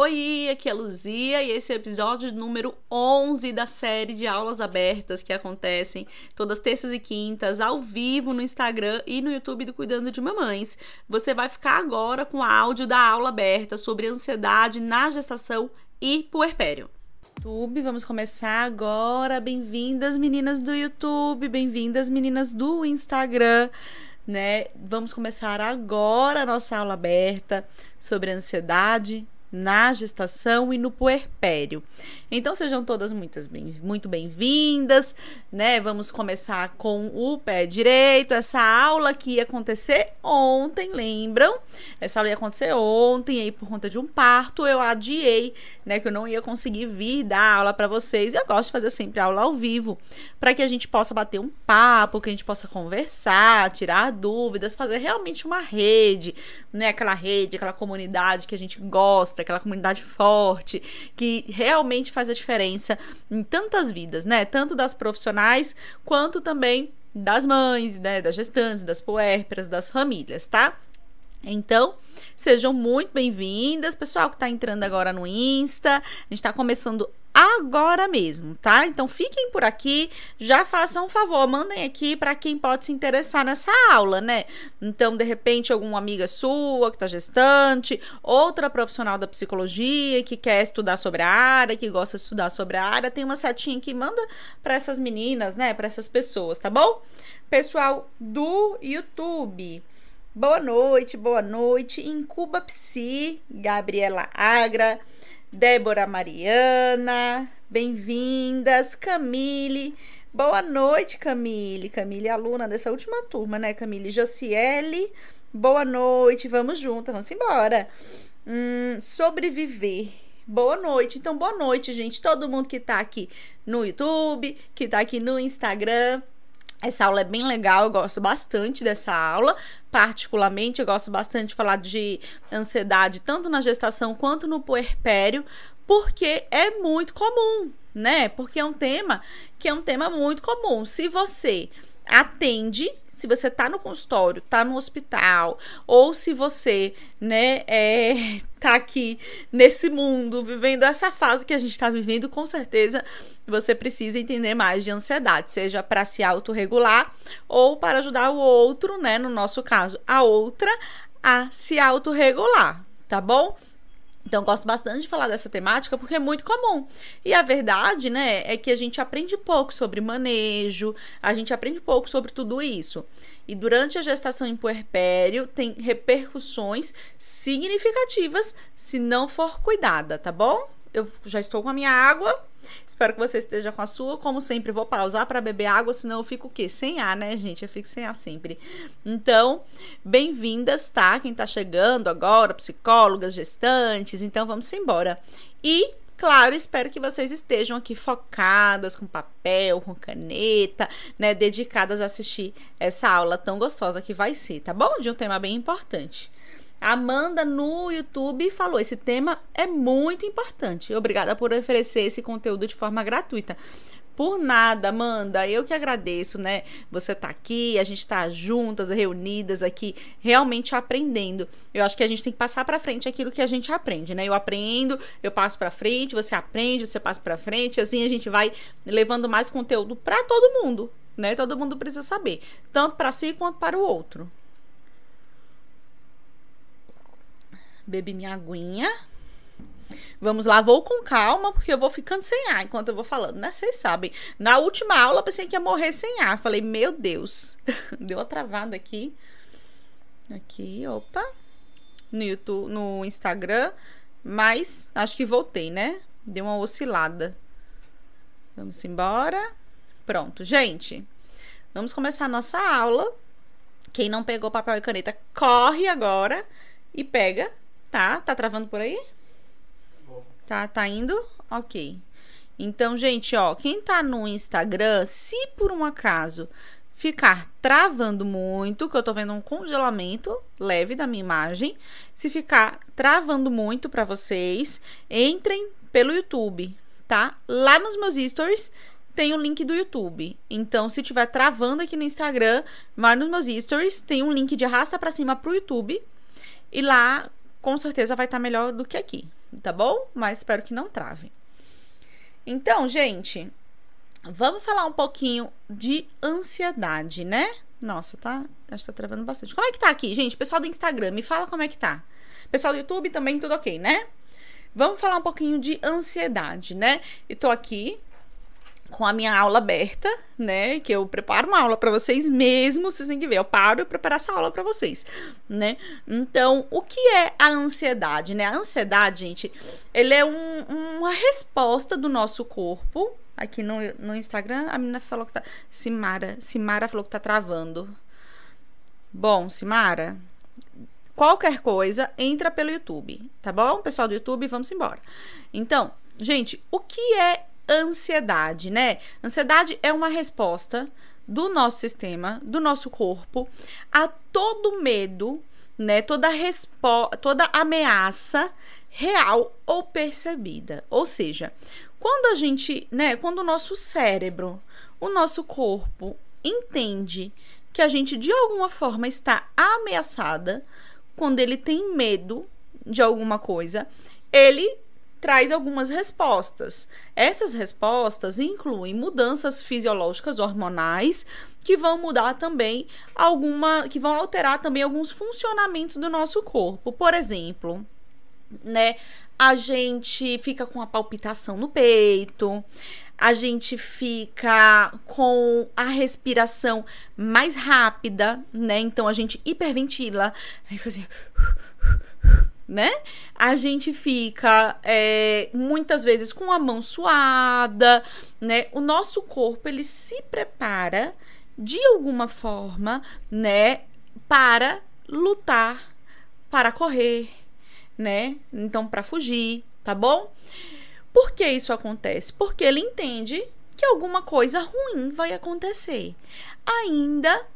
Oi, aqui é a Luzia e esse é o episódio número 11 da série de aulas abertas que acontecem todas terças e quintas ao vivo no Instagram e no YouTube do Cuidando de Mamães. Você vai ficar agora com o áudio da aula aberta sobre ansiedade na gestação e puerpério. YouTube, vamos começar agora. Bem-vindas, meninas do YouTube, bem-vindas, meninas do Instagram né? Vamos começar agora a nossa aula aberta sobre ansiedade na gestação e no puerpério. Então sejam todas muitas bem, muito bem-vindas, né? Vamos começar com o pé direito. Essa aula que ia acontecer ontem, lembram? Essa aula ia acontecer ontem, aí por conta de um parto eu adiei, né, que eu não ia conseguir vir dar aula para vocês. E eu gosto de fazer sempre aula ao vivo, para que a gente possa bater um papo, que a gente possa conversar, tirar dúvidas, fazer realmente uma rede, né? Aquela rede, aquela comunidade que a gente gosta, aquela comunidade forte, que realmente faz a diferença em tantas vidas, né? Tanto das profissionais quanto também das mães, né, das gestantes, das puérperas, das famílias, tá? Então, sejam muito bem-vindas, pessoal que está entrando agora no Insta. A gente está começando agora mesmo, tá? Então fiquem por aqui, já façam um favor, mandem aqui para quem pode se interessar nessa aula, né? Então, de repente, alguma amiga sua que tá gestante, outra profissional da psicologia que quer estudar sobre a área, que gosta de estudar sobre a área, tem uma setinha que manda para essas meninas, né? Para essas pessoas, tá bom? Pessoal do YouTube. Boa noite, boa noite. Incuba Psi, Gabriela Agra, Débora Mariana, bem-vindas. Camille, boa noite, Camille. Camille aluna dessa última turma, né, Camille? Josiele, boa noite. Vamos juntas, vamos embora. Hum, sobreviver. Boa noite. Então, boa noite, gente. Todo mundo que tá aqui no YouTube, que tá aqui no Instagram. Essa aula é bem legal, eu gosto bastante dessa aula. Particularmente, eu gosto bastante de falar de ansiedade, tanto na gestação quanto no puerpério, porque é muito comum, né? Porque é um tema que é um tema muito comum. Se você atende se você tá no consultório, tá no hospital, ou se você, né, é, tá aqui nesse mundo, vivendo essa fase que a gente tá vivendo, com certeza você precisa entender mais de ansiedade, seja para se autorregular ou para ajudar o outro, né, no nosso caso, a outra, a se autorregular, tá bom? Então, gosto bastante de falar dessa temática porque é muito comum. E a verdade, né, é que a gente aprende pouco sobre manejo, a gente aprende pouco sobre tudo isso. E durante a gestação em puerpério, tem repercussões significativas se não for cuidada, tá bom? eu já estou com a minha água. Espero que você esteja com a sua. Como sempre, vou pausar para beber água, senão eu fico o quê? Sem ar, né, gente? Eu fico sem ar sempre. Então, bem-vindas, tá? Quem tá chegando agora, psicólogas, gestantes. Então, vamos embora. E Claro, espero que vocês estejam aqui focadas com papel, com caneta, né, dedicadas a assistir essa aula tão gostosa que vai ser, tá bom? De um tema bem importante. Amanda no YouTube falou: esse tema é muito importante. Obrigada por oferecer esse conteúdo de forma gratuita. Por nada, Amanda, eu que agradeço, né? Você tá aqui, a gente tá juntas, reunidas aqui, realmente aprendendo. Eu acho que a gente tem que passar para frente aquilo que a gente aprende, né? Eu aprendo, eu passo para frente, você aprende, você passa para frente, assim a gente vai levando mais conteúdo para todo mundo, né? Todo mundo precisa saber, tanto para si quanto para o outro. Bebi minha aguinha. Vamos lá, vou com calma, porque eu vou ficando sem ar enquanto eu vou falando, né? Vocês sabem. Na última aula, pensei que ia morrer sem ar. Falei, meu Deus. Deu uma travada aqui. Aqui, opa. No YouTube, no Instagram. Mas acho que voltei, né? Deu uma oscilada. Vamos embora. Pronto, gente. Vamos começar a nossa aula. Quem não pegou papel e caneta, corre agora e pega Tá? Tá travando por aí? Tá, tá indo? Ok. Então, gente, ó, quem tá no Instagram, se por um acaso ficar travando muito, que eu tô vendo um congelamento leve da minha imagem, se ficar travando muito para vocês, entrem pelo YouTube, tá? Lá nos meus stories tem o link do YouTube. Então, se tiver travando aqui no Instagram, vai nos meus stories, tem um link de arrasta para cima pro YouTube. E lá com certeza vai estar tá melhor do que aqui, tá bom? Mas espero que não trave. Então, gente, vamos falar um pouquinho de ansiedade, né? Nossa, tá? Acho que tá travando bastante. Como é que tá aqui, gente? Pessoal do Instagram, me fala como é que tá. Pessoal do YouTube também, tudo ok, né? Vamos falar um pouquinho de ansiedade, né? E tô aqui com a minha aula aberta, né? Que eu preparo uma aula para vocês mesmo, vocês têm que ver. Eu paro e preparar essa aula para vocês, né? Então, o que é a ansiedade, né? A ansiedade, gente, ele é um, uma resposta do nosso corpo. Aqui no, no Instagram, a menina falou que tá. Simara, Simara falou que tá travando. Bom, Simara, qualquer coisa, entra pelo YouTube, tá bom? Pessoal do YouTube, vamos embora. Então, gente, o que é ansiedade, né? Ansiedade é uma resposta do nosso sistema, do nosso corpo, a todo medo, né? Toda toda ameaça real ou percebida. Ou seja, quando a gente, né, quando o nosso cérebro, o nosso corpo entende que a gente de alguma forma está ameaçada, quando ele tem medo de alguma coisa, ele traz algumas respostas. Essas respostas incluem mudanças fisiológicas hormonais que vão mudar também alguma, que vão alterar também alguns funcionamentos do nosso corpo. Por exemplo, né, a gente fica com a palpitação no peito, a gente fica com a respiração mais rápida, né? Então a gente hiperventila, aí assim, né? A gente fica é, muitas vezes com a mão suada, né? O nosso corpo ele se prepara de alguma forma, né? Para lutar, para correr, né? Então, para fugir, tá bom? Por que isso acontece? Porque ele entende que alguma coisa ruim vai acontecer. Ainda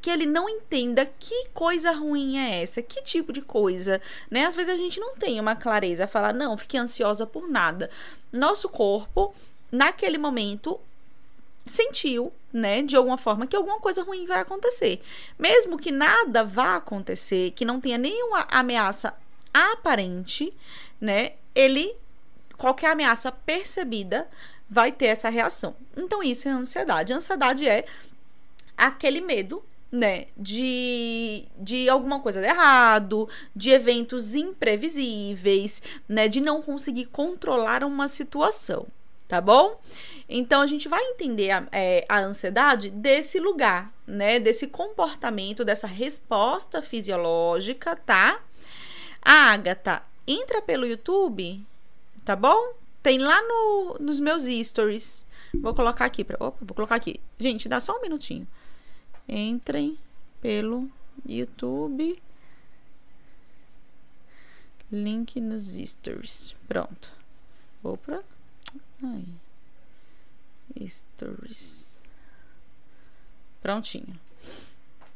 que ele não entenda que coisa ruim é essa, que tipo de coisa, né? Às vezes a gente não tem uma clareza, falar, não, fique ansiosa por nada. Nosso corpo, naquele momento, sentiu, né, de alguma forma, que alguma coisa ruim vai acontecer. Mesmo que nada vá acontecer, que não tenha nenhuma ameaça aparente, né, ele, qualquer ameaça percebida, vai ter essa reação. Então, isso é ansiedade. A ansiedade é aquele medo né, de, de alguma coisa de errado, de eventos imprevisíveis, né, de não conseguir controlar uma situação, tá bom? Então a gente vai entender a, é, a ansiedade desse lugar, né, desse comportamento, dessa resposta fisiológica, tá? A Agatha entra pelo YouTube, tá bom? Tem lá no, nos meus stories. Vou colocar aqui, pra, opa, vou colocar aqui. Gente, dá só um minutinho entrem pelo YouTube. Link nos stories. Pronto. Opa. Ai. Stories. Prontinho.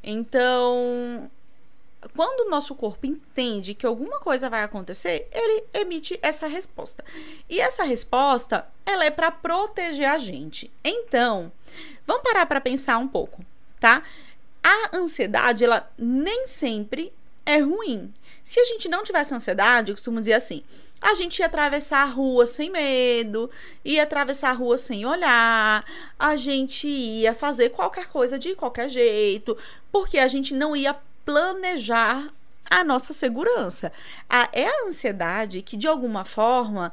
Então, quando o nosso corpo entende que alguma coisa vai acontecer, ele emite essa resposta. E essa resposta, ela é para proteger a gente. Então, vamos parar para pensar um pouco tá? A ansiedade, ela nem sempre é ruim. Se a gente não tivesse ansiedade, eu costumo dizer assim: a gente ia atravessar a rua sem medo, ia atravessar a rua sem olhar, a gente ia fazer qualquer coisa de qualquer jeito, porque a gente não ia planejar a nossa segurança. A, é a ansiedade que, de alguma forma,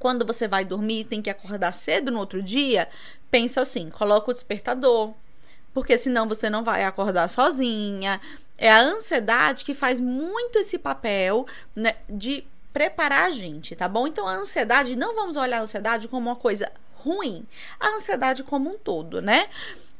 quando você vai dormir tem que acordar cedo no outro dia, pensa assim: coloca o despertador, porque senão você não vai acordar sozinha. É a ansiedade que faz muito esse papel né, de preparar a gente, tá bom? Então a ansiedade, não vamos olhar a ansiedade como uma coisa ruim, a ansiedade como um todo, né?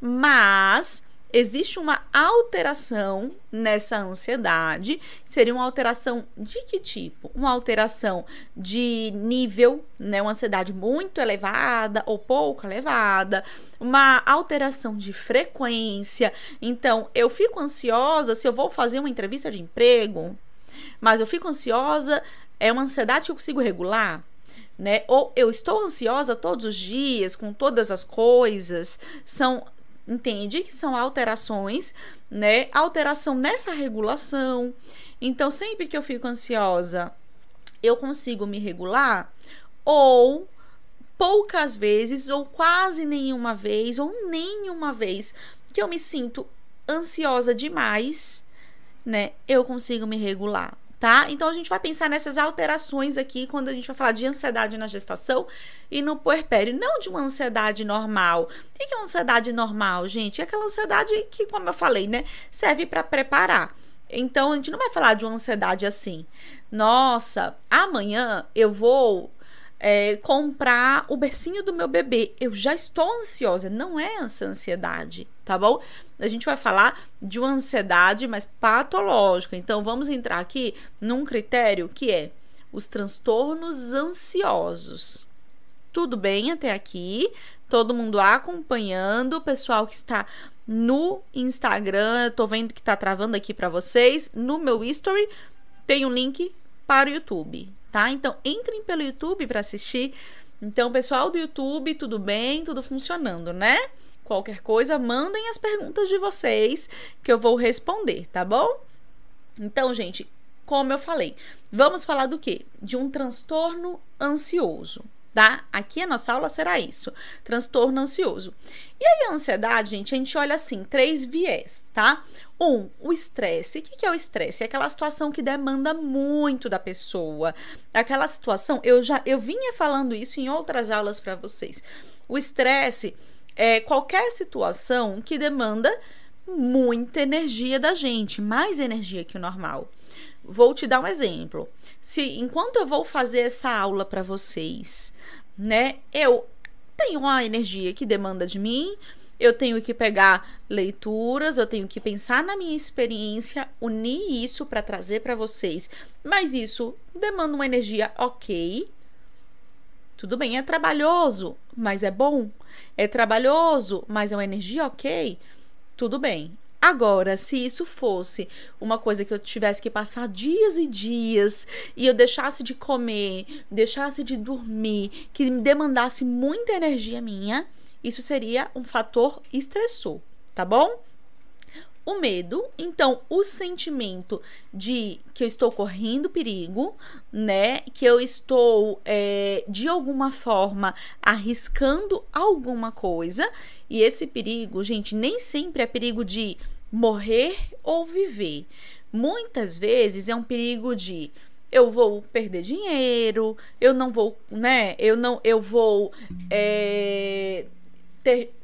Mas existe uma alteração nessa ansiedade. Seria uma alteração de que tipo? Uma alteração de nível, né? Uma ansiedade muito elevada ou pouco elevada, uma alteração de frequência. Então, eu fico ansiosa se eu vou fazer uma entrevista de emprego, mas eu fico ansiosa, é uma ansiedade que eu consigo regular? Né? Ou eu estou ansiosa todos os dias com todas as coisas, são entende que são alterações, né? Alteração nessa regulação. Então, sempre que eu fico ansiosa, eu consigo me regular ou poucas vezes ou quase nenhuma vez ou nenhuma vez que eu me sinto ansiosa demais, né? Eu consigo me regular, tá? Então a gente vai pensar nessas alterações aqui quando a gente vai falar de ansiedade na gestação e no puerpério, não de uma ansiedade normal. O que é uma ansiedade normal, gente? É aquela ansiedade que, como eu falei, né, serve para preparar. Então a gente não vai falar de uma ansiedade assim. Nossa, amanhã eu vou é, comprar o bercinho do meu bebê. Eu já estou ansiosa. Não é essa ansiedade, tá bom? A gente vai falar de uma ansiedade mais patológica. Então, vamos entrar aqui num critério que é os transtornos ansiosos. Tudo bem até aqui? Todo mundo acompanhando, o pessoal que está no Instagram, eu tô vendo que tá travando aqui para vocês. No meu history tem um link para o YouTube, tá? Então, entrem pelo YouTube para assistir. Então, pessoal do YouTube, tudo bem? Tudo funcionando, né? Qualquer coisa, mandem as perguntas de vocês que eu vou responder, tá bom? Então, gente, como eu falei, vamos falar do quê? De um transtorno ansioso, tá? Aqui a nossa aula será isso: transtorno ansioso. E aí, a ansiedade, gente, a gente olha assim, três viés, tá? Um, o estresse. O que é o estresse? É aquela situação que demanda muito da pessoa. Aquela situação, eu já eu vinha falando isso em outras aulas para vocês. O estresse é qualquer situação que demanda muita energia da gente, mais energia que o normal. Vou te dar um exemplo. Se enquanto eu vou fazer essa aula para vocês, né, eu tenho uma energia que demanda de mim, eu tenho que pegar leituras, eu tenho que pensar na minha experiência, unir isso para trazer para vocês. Mas isso demanda uma energia ok. Tudo bem, é trabalhoso, mas é bom. É trabalhoso, mas é uma energia ok. Tudo bem. Agora, se isso fosse uma coisa que eu tivesse que passar dias e dias e eu deixasse de comer, deixasse de dormir, que me demandasse muita energia minha, isso seria um fator estressor, tá bom? O medo, então, o sentimento de que eu estou correndo perigo, né? Que eu estou, é, de alguma forma, arriscando alguma coisa. E esse perigo, gente, nem sempre é perigo de morrer ou viver. Muitas vezes é um perigo de eu vou perder dinheiro, eu não vou, né? Eu não, eu vou é, ter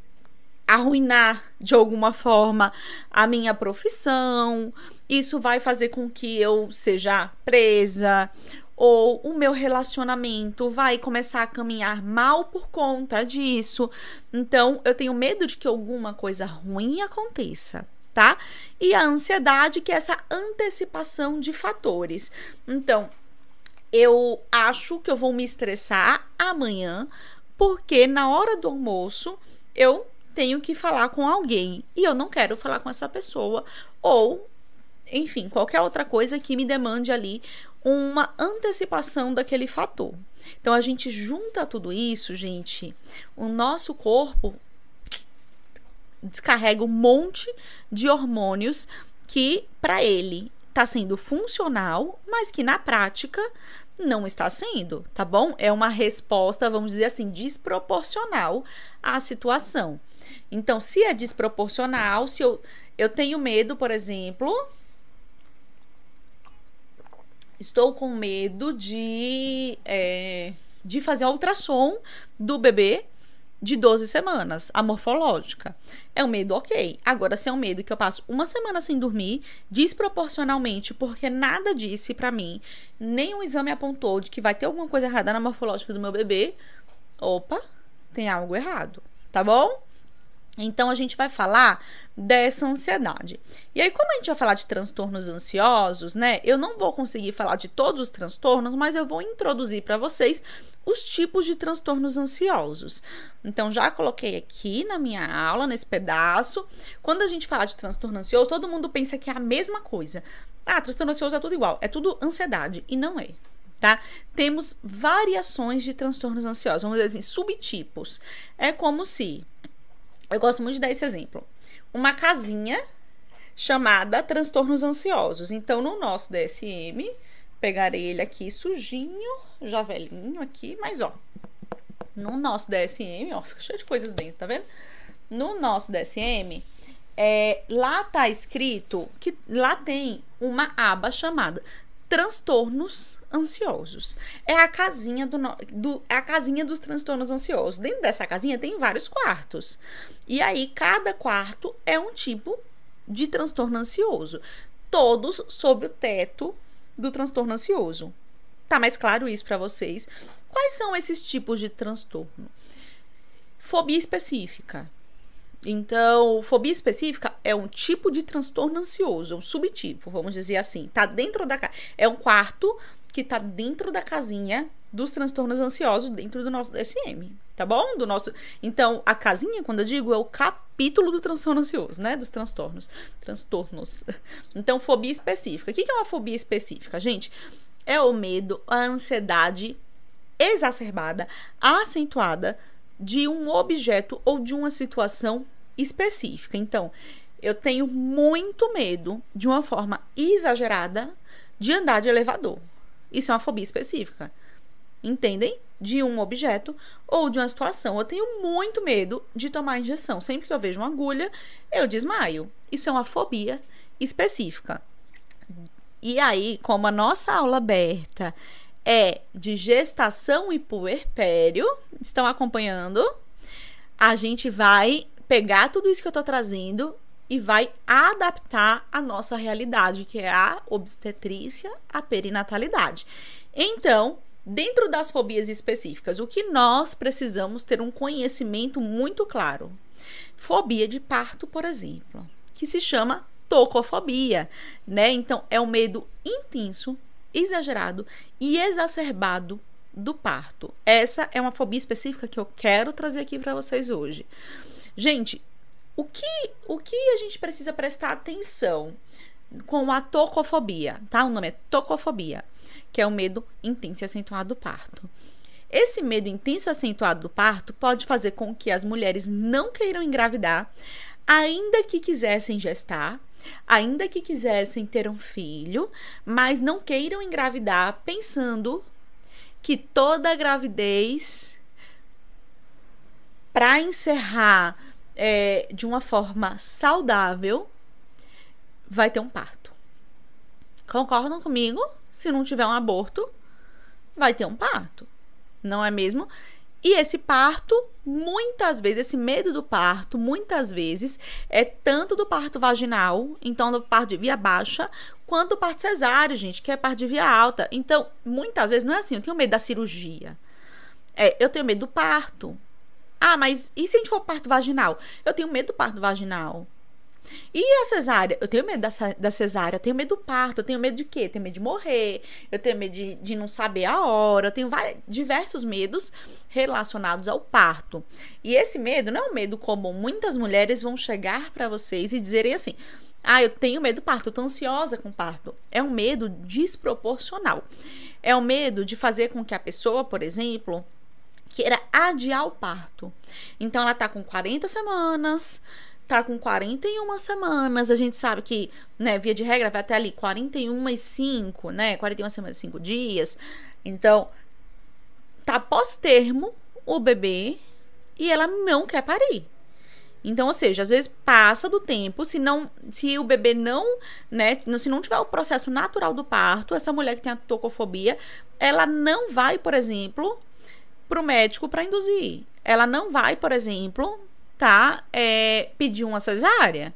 arruinar de alguma forma a minha profissão. Isso vai fazer com que eu seja presa ou o meu relacionamento vai começar a caminhar mal por conta disso. Então, eu tenho medo de que alguma coisa ruim aconteça, tá? E a ansiedade, que é essa antecipação de fatores. Então, eu acho que eu vou me estressar amanhã, porque na hora do almoço eu tenho que falar com alguém e eu não quero falar com essa pessoa ou enfim, qualquer outra coisa que me demande ali uma antecipação daquele fator. Então a gente junta tudo isso, gente, o nosso corpo descarrega um monte de hormônios que para ele está sendo funcional, mas que na prática não está sendo, tá bom? É uma resposta, vamos dizer assim, desproporcional à situação. Então, se é desproporcional, se eu, eu tenho medo, por exemplo, estou com medo de, é, de fazer a ultrassom do bebê de 12 semanas, a morfológica. É um medo ok. Agora, se é um medo que eu passo uma semana sem dormir, desproporcionalmente, porque nada disse para mim, nem o exame apontou de que vai ter alguma coisa errada na morfológica do meu bebê, opa, tem algo errado, tá bom? Então a gente vai falar dessa ansiedade. E aí, como a gente vai falar de transtornos ansiosos, né? Eu não vou conseguir falar de todos os transtornos, mas eu vou introduzir para vocês os tipos de transtornos ansiosos. Então, já coloquei aqui na minha aula, nesse pedaço. Quando a gente fala de transtorno ansioso, todo mundo pensa que é a mesma coisa. Ah, transtorno ansioso é tudo igual, é tudo ansiedade. E não é. Tá? Temos variações de transtornos ansiosos, vamos dizer assim, subtipos. É como se eu gosto muito de dar esse exemplo. Uma casinha chamada transtornos ansiosos. Então, no nosso DSM, pegar ele aqui sujinho, já velhinho aqui, mas ó, no nosso DSM, ó, fica cheio de coisas dentro, tá vendo? No nosso DSM, é, lá tá escrito que lá tem uma aba chamada transtornos ansiosos. É a casinha do, do é a casinha dos transtornos ansiosos. Dentro dessa casinha tem vários quartos. E aí cada quarto é um tipo de transtorno ansioso, todos sob o teto do transtorno ansioso. Tá mais claro isso para vocês? Quais são esses tipos de transtorno? Fobia específica. Então, fobia específica é um tipo de transtorno ansioso, um subtipo, vamos dizer assim. Tá dentro da é um quarto que tá dentro da casinha dos transtornos ansiosos dentro do nosso DSM, tá bom? Do nosso. Então, a casinha, quando eu digo, é o capítulo do transtorno ansioso, né? Dos transtornos. Transtornos. Então, fobia específica. O que é uma fobia específica, gente? É o medo, a ansiedade exacerbada, acentuada de um objeto ou de uma situação específica. Então, eu tenho muito medo, de uma forma exagerada, de andar de elevador. Isso é uma fobia específica. Entendem? De um objeto ou de uma situação. Eu tenho muito medo de tomar injeção. Sempre que eu vejo uma agulha, eu desmaio. Isso é uma fobia específica. E aí, como a nossa aula aberta é de gestação e puerpério, estão acompanhando? A gente vai pegar tudo isso que eu tô trazendo e vai adaptar a nossa realidade, que é a obstetrícia, a perinatalidade. Então, dentro das fobias específicas, o que nós precisamos ter um conhecimento muito claro. Fobia de parto, por exemplo, que se chama tocofobia, né? Então, é um medo intenso, exagerado e exacerbado do parto. Essa é uma fobia específica que eu quero trazer aqui para vocês hoje. Gente, o que, o que a gente precisa prestar atenção com a tocofobia, tá? O nome é tocofobia, que é o medo intenso e acentuado do parto. Esse medo intenso e acentuado do parto pode fazer com que as mulheres não queiram engravidar, ainda que quisessem gestar, ainda que quisessem ter um filho, mas não queiram engravidar pensando que toda gravidez para encerrar é, de uma forma saudável, vai ter um parto. Concordam comigo? Se não tiver um aborto, vai ter um parto. Não é mesmo? E esse parto, muitas vezes, esse medo do parto, muitas vezes, é tanto do parto vaginal, então do parto de via baixa, quanto do parto cesáreo, gente, que é parto de via alta. Então, muitas vezes não é assim, eu tenho medo da cirurgia. É, eu tenho medo do parto. Ah, mas e se a gente for parto vaginal? Eu tenho medo do parto vaginal. E a cesárea? Eu tenho medo da, da cesárea, eu tenho medo do parto, eu tenho medo de quê? Eu tenho medo de morrer, eu tenho medo de, de não saber a hora, eu tenho vários, diversos medos relacionados ao parto. E esse medo não é um medo comum. Muitas mulheres vão chegar para vocês e dizerem assim: ah, eu tenho medo do parto, eu tô ansiosa com o parto. É um medo desproporcional. É o um medo de fazer com que a pessoa, por exemplo, queira adiar o parto. Então ela tá com 40 semanas, tá com 41 semanas. A gente sabe que, né, via de regra vai até ali 41 e 5, né? 41 semanas e 5 dias. Então, tá pós-termo o bebê e ela não quer parir. Então, ou seja, às vezes passa do tempo, se não, se o bebê não, né, se não tiver o processo natural do parto, essa mulher que tem a tocofobia, ela não vai, por exemplo, para o médico para induzir. Ela não vai, por exemplo, tá, é, pedir uma cesárea.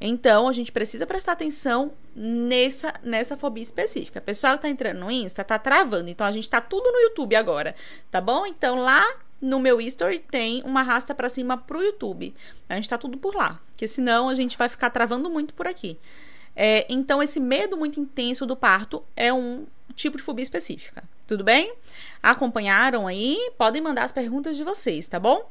Então, a gente precisa prestar atenção nessa, nessa fobia específica. O pessoal que tá entrando no Insta tá travando. Então, a gente tá tudo no YouTube agora, tá bom? Então, lá no meu history tem uma rasta para cima pro YouTube. A gente tá tudo por lá. Porque senão a gente vai ficar travando muito por aqui. É, então, esse medo muito intenso do parto é um tipo de fobia específica. Tudo bem? Acompanharam aí? Podem mandar as perguntas de vocês, tá bom?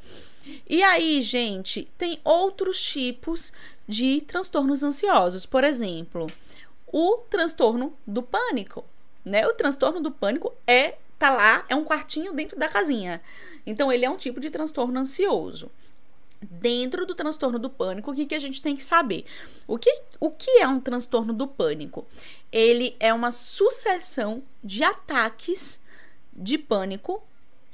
E aí, gente, tem outros tipos de transtornos ansiosos. Por exemplo, o transtorno do pânico, né? O transtorno do pânico é tá lá, é um quartinho dentro da casinha. Então, ele é um tipo de transtorno ansioso. Dentro do transtorno do pânico, o que, que a gente tem que saber? O que, o que é um transtorno do pânico? Ele é uma sucessão de ataques de pânico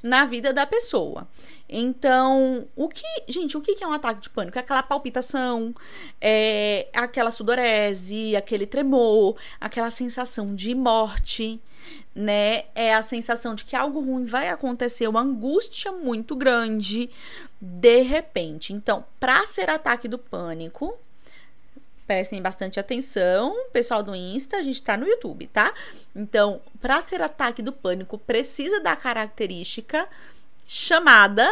na vida da pessoa. Então, o que, gente, o que é um ataque de pânico? É aquela palpitação, é aquela sudorese, aquele tremor, aquela sensação de morte, né? É a sensação de que algo ruim vai acontecer, uma angústia muito grande de repente. Então, para ser ataque do pânico, prestem bastante atenção, pessoal do Insta, a gente tá no YouTube, tá? Então, para ser ataque do pânico, precisa da característica chamada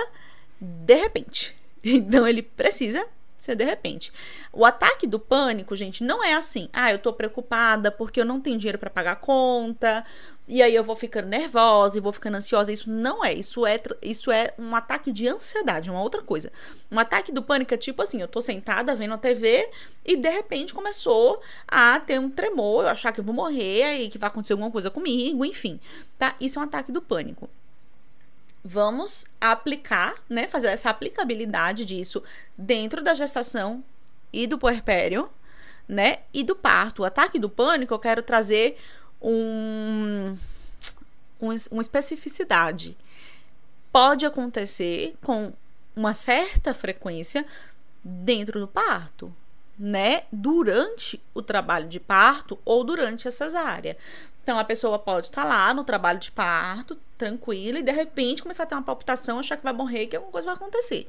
de repente. Então, ele precisa ser de repente. O ataque do pânico, gente, não é assim. Ah, eu tô preocupada porque eu não tenho dinheiro para pagar a conta, e aí eu vou ficando nervosa e vou ficando ansiosa. Isso não é. Isso é, isso é um ataque de ansiedade, uma outra coisa. Um ataque do pânico é tipo assim: eu tô sentada vendo a TV e de repente começou a ter um tremor, eu achar que eu vou morrer e que vai acontecer alguma coisa comigo, enfim. Tá? Isso é um ataque do pânico. Vamos aplicar, né? Fazer essa aplicabilidade disso dentro da gestação e do puerpério, né? E do parto. O ataque do pânico, eu quero trazer um, um, uma especificidade. Pode acontecer com uma certa frequência dentro do parto, né? Durante o trabalho de parto ou durante a cesárea. Então a pessoa pode estar tá lá no trabalho de parto, tranquila, e de repente começar a ter uma palpitação, achar que vai morrer, que alguma coisa vai acontecer.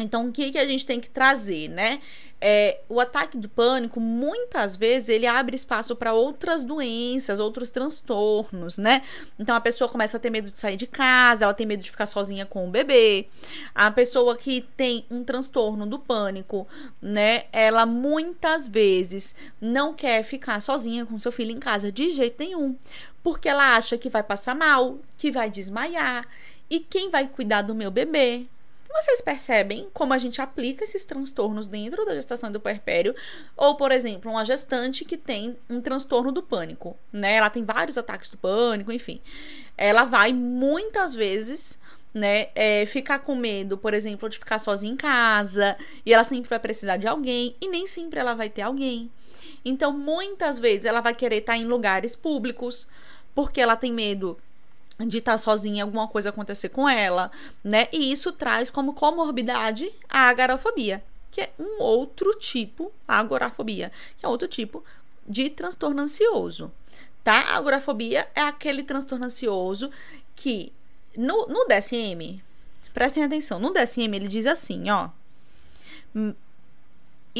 Então, o que, que a gente tem que trazer, né? É, o ataque de pânico, muitas vezes, ele abre espaço para outras doenças, outros transtornos, né? Então, a pessoa começa a ter medo de sair de casa, ela tem medo de ficar sozinha com o bebê. A pessoa que tem um transtorno do pânico, né? Ela muitas vezes não quer ficar sozinha com seu filho em casa de jeito nenhum, porque ela acha que vai passar mal, que vai desmaiar. E quem vai cuidar do meu bebê? Vocês percebem como a gente aplica esses transtornos dentro da gestação do puerpério? Ou, por exemplo, uma gestante que tem um transtorno do pânico, né? Ela tem vários ataques do pânico, enfim. Ela vai muitas vezes né? É, ficar com medo, por exemplo, de ficar sozinha em casa, e ela sempre vai precisar de alguém, e nem sempre ela vai ter alguém. Então, muitas vezes ela vai querer estar em lugares públicos, porque ela tem medo de estar tá sozinha, alguma coisa acontecer com ela, né? E isso traz como comorbidade a agorafobia, que é um outro tipo, a agorafobia, que é outro tipo de transtorno ansioso, tá? A agorafobia é aquele transtorno ansioso que no, no DSM, prestem atenção, no DSM ele diz assim, ó,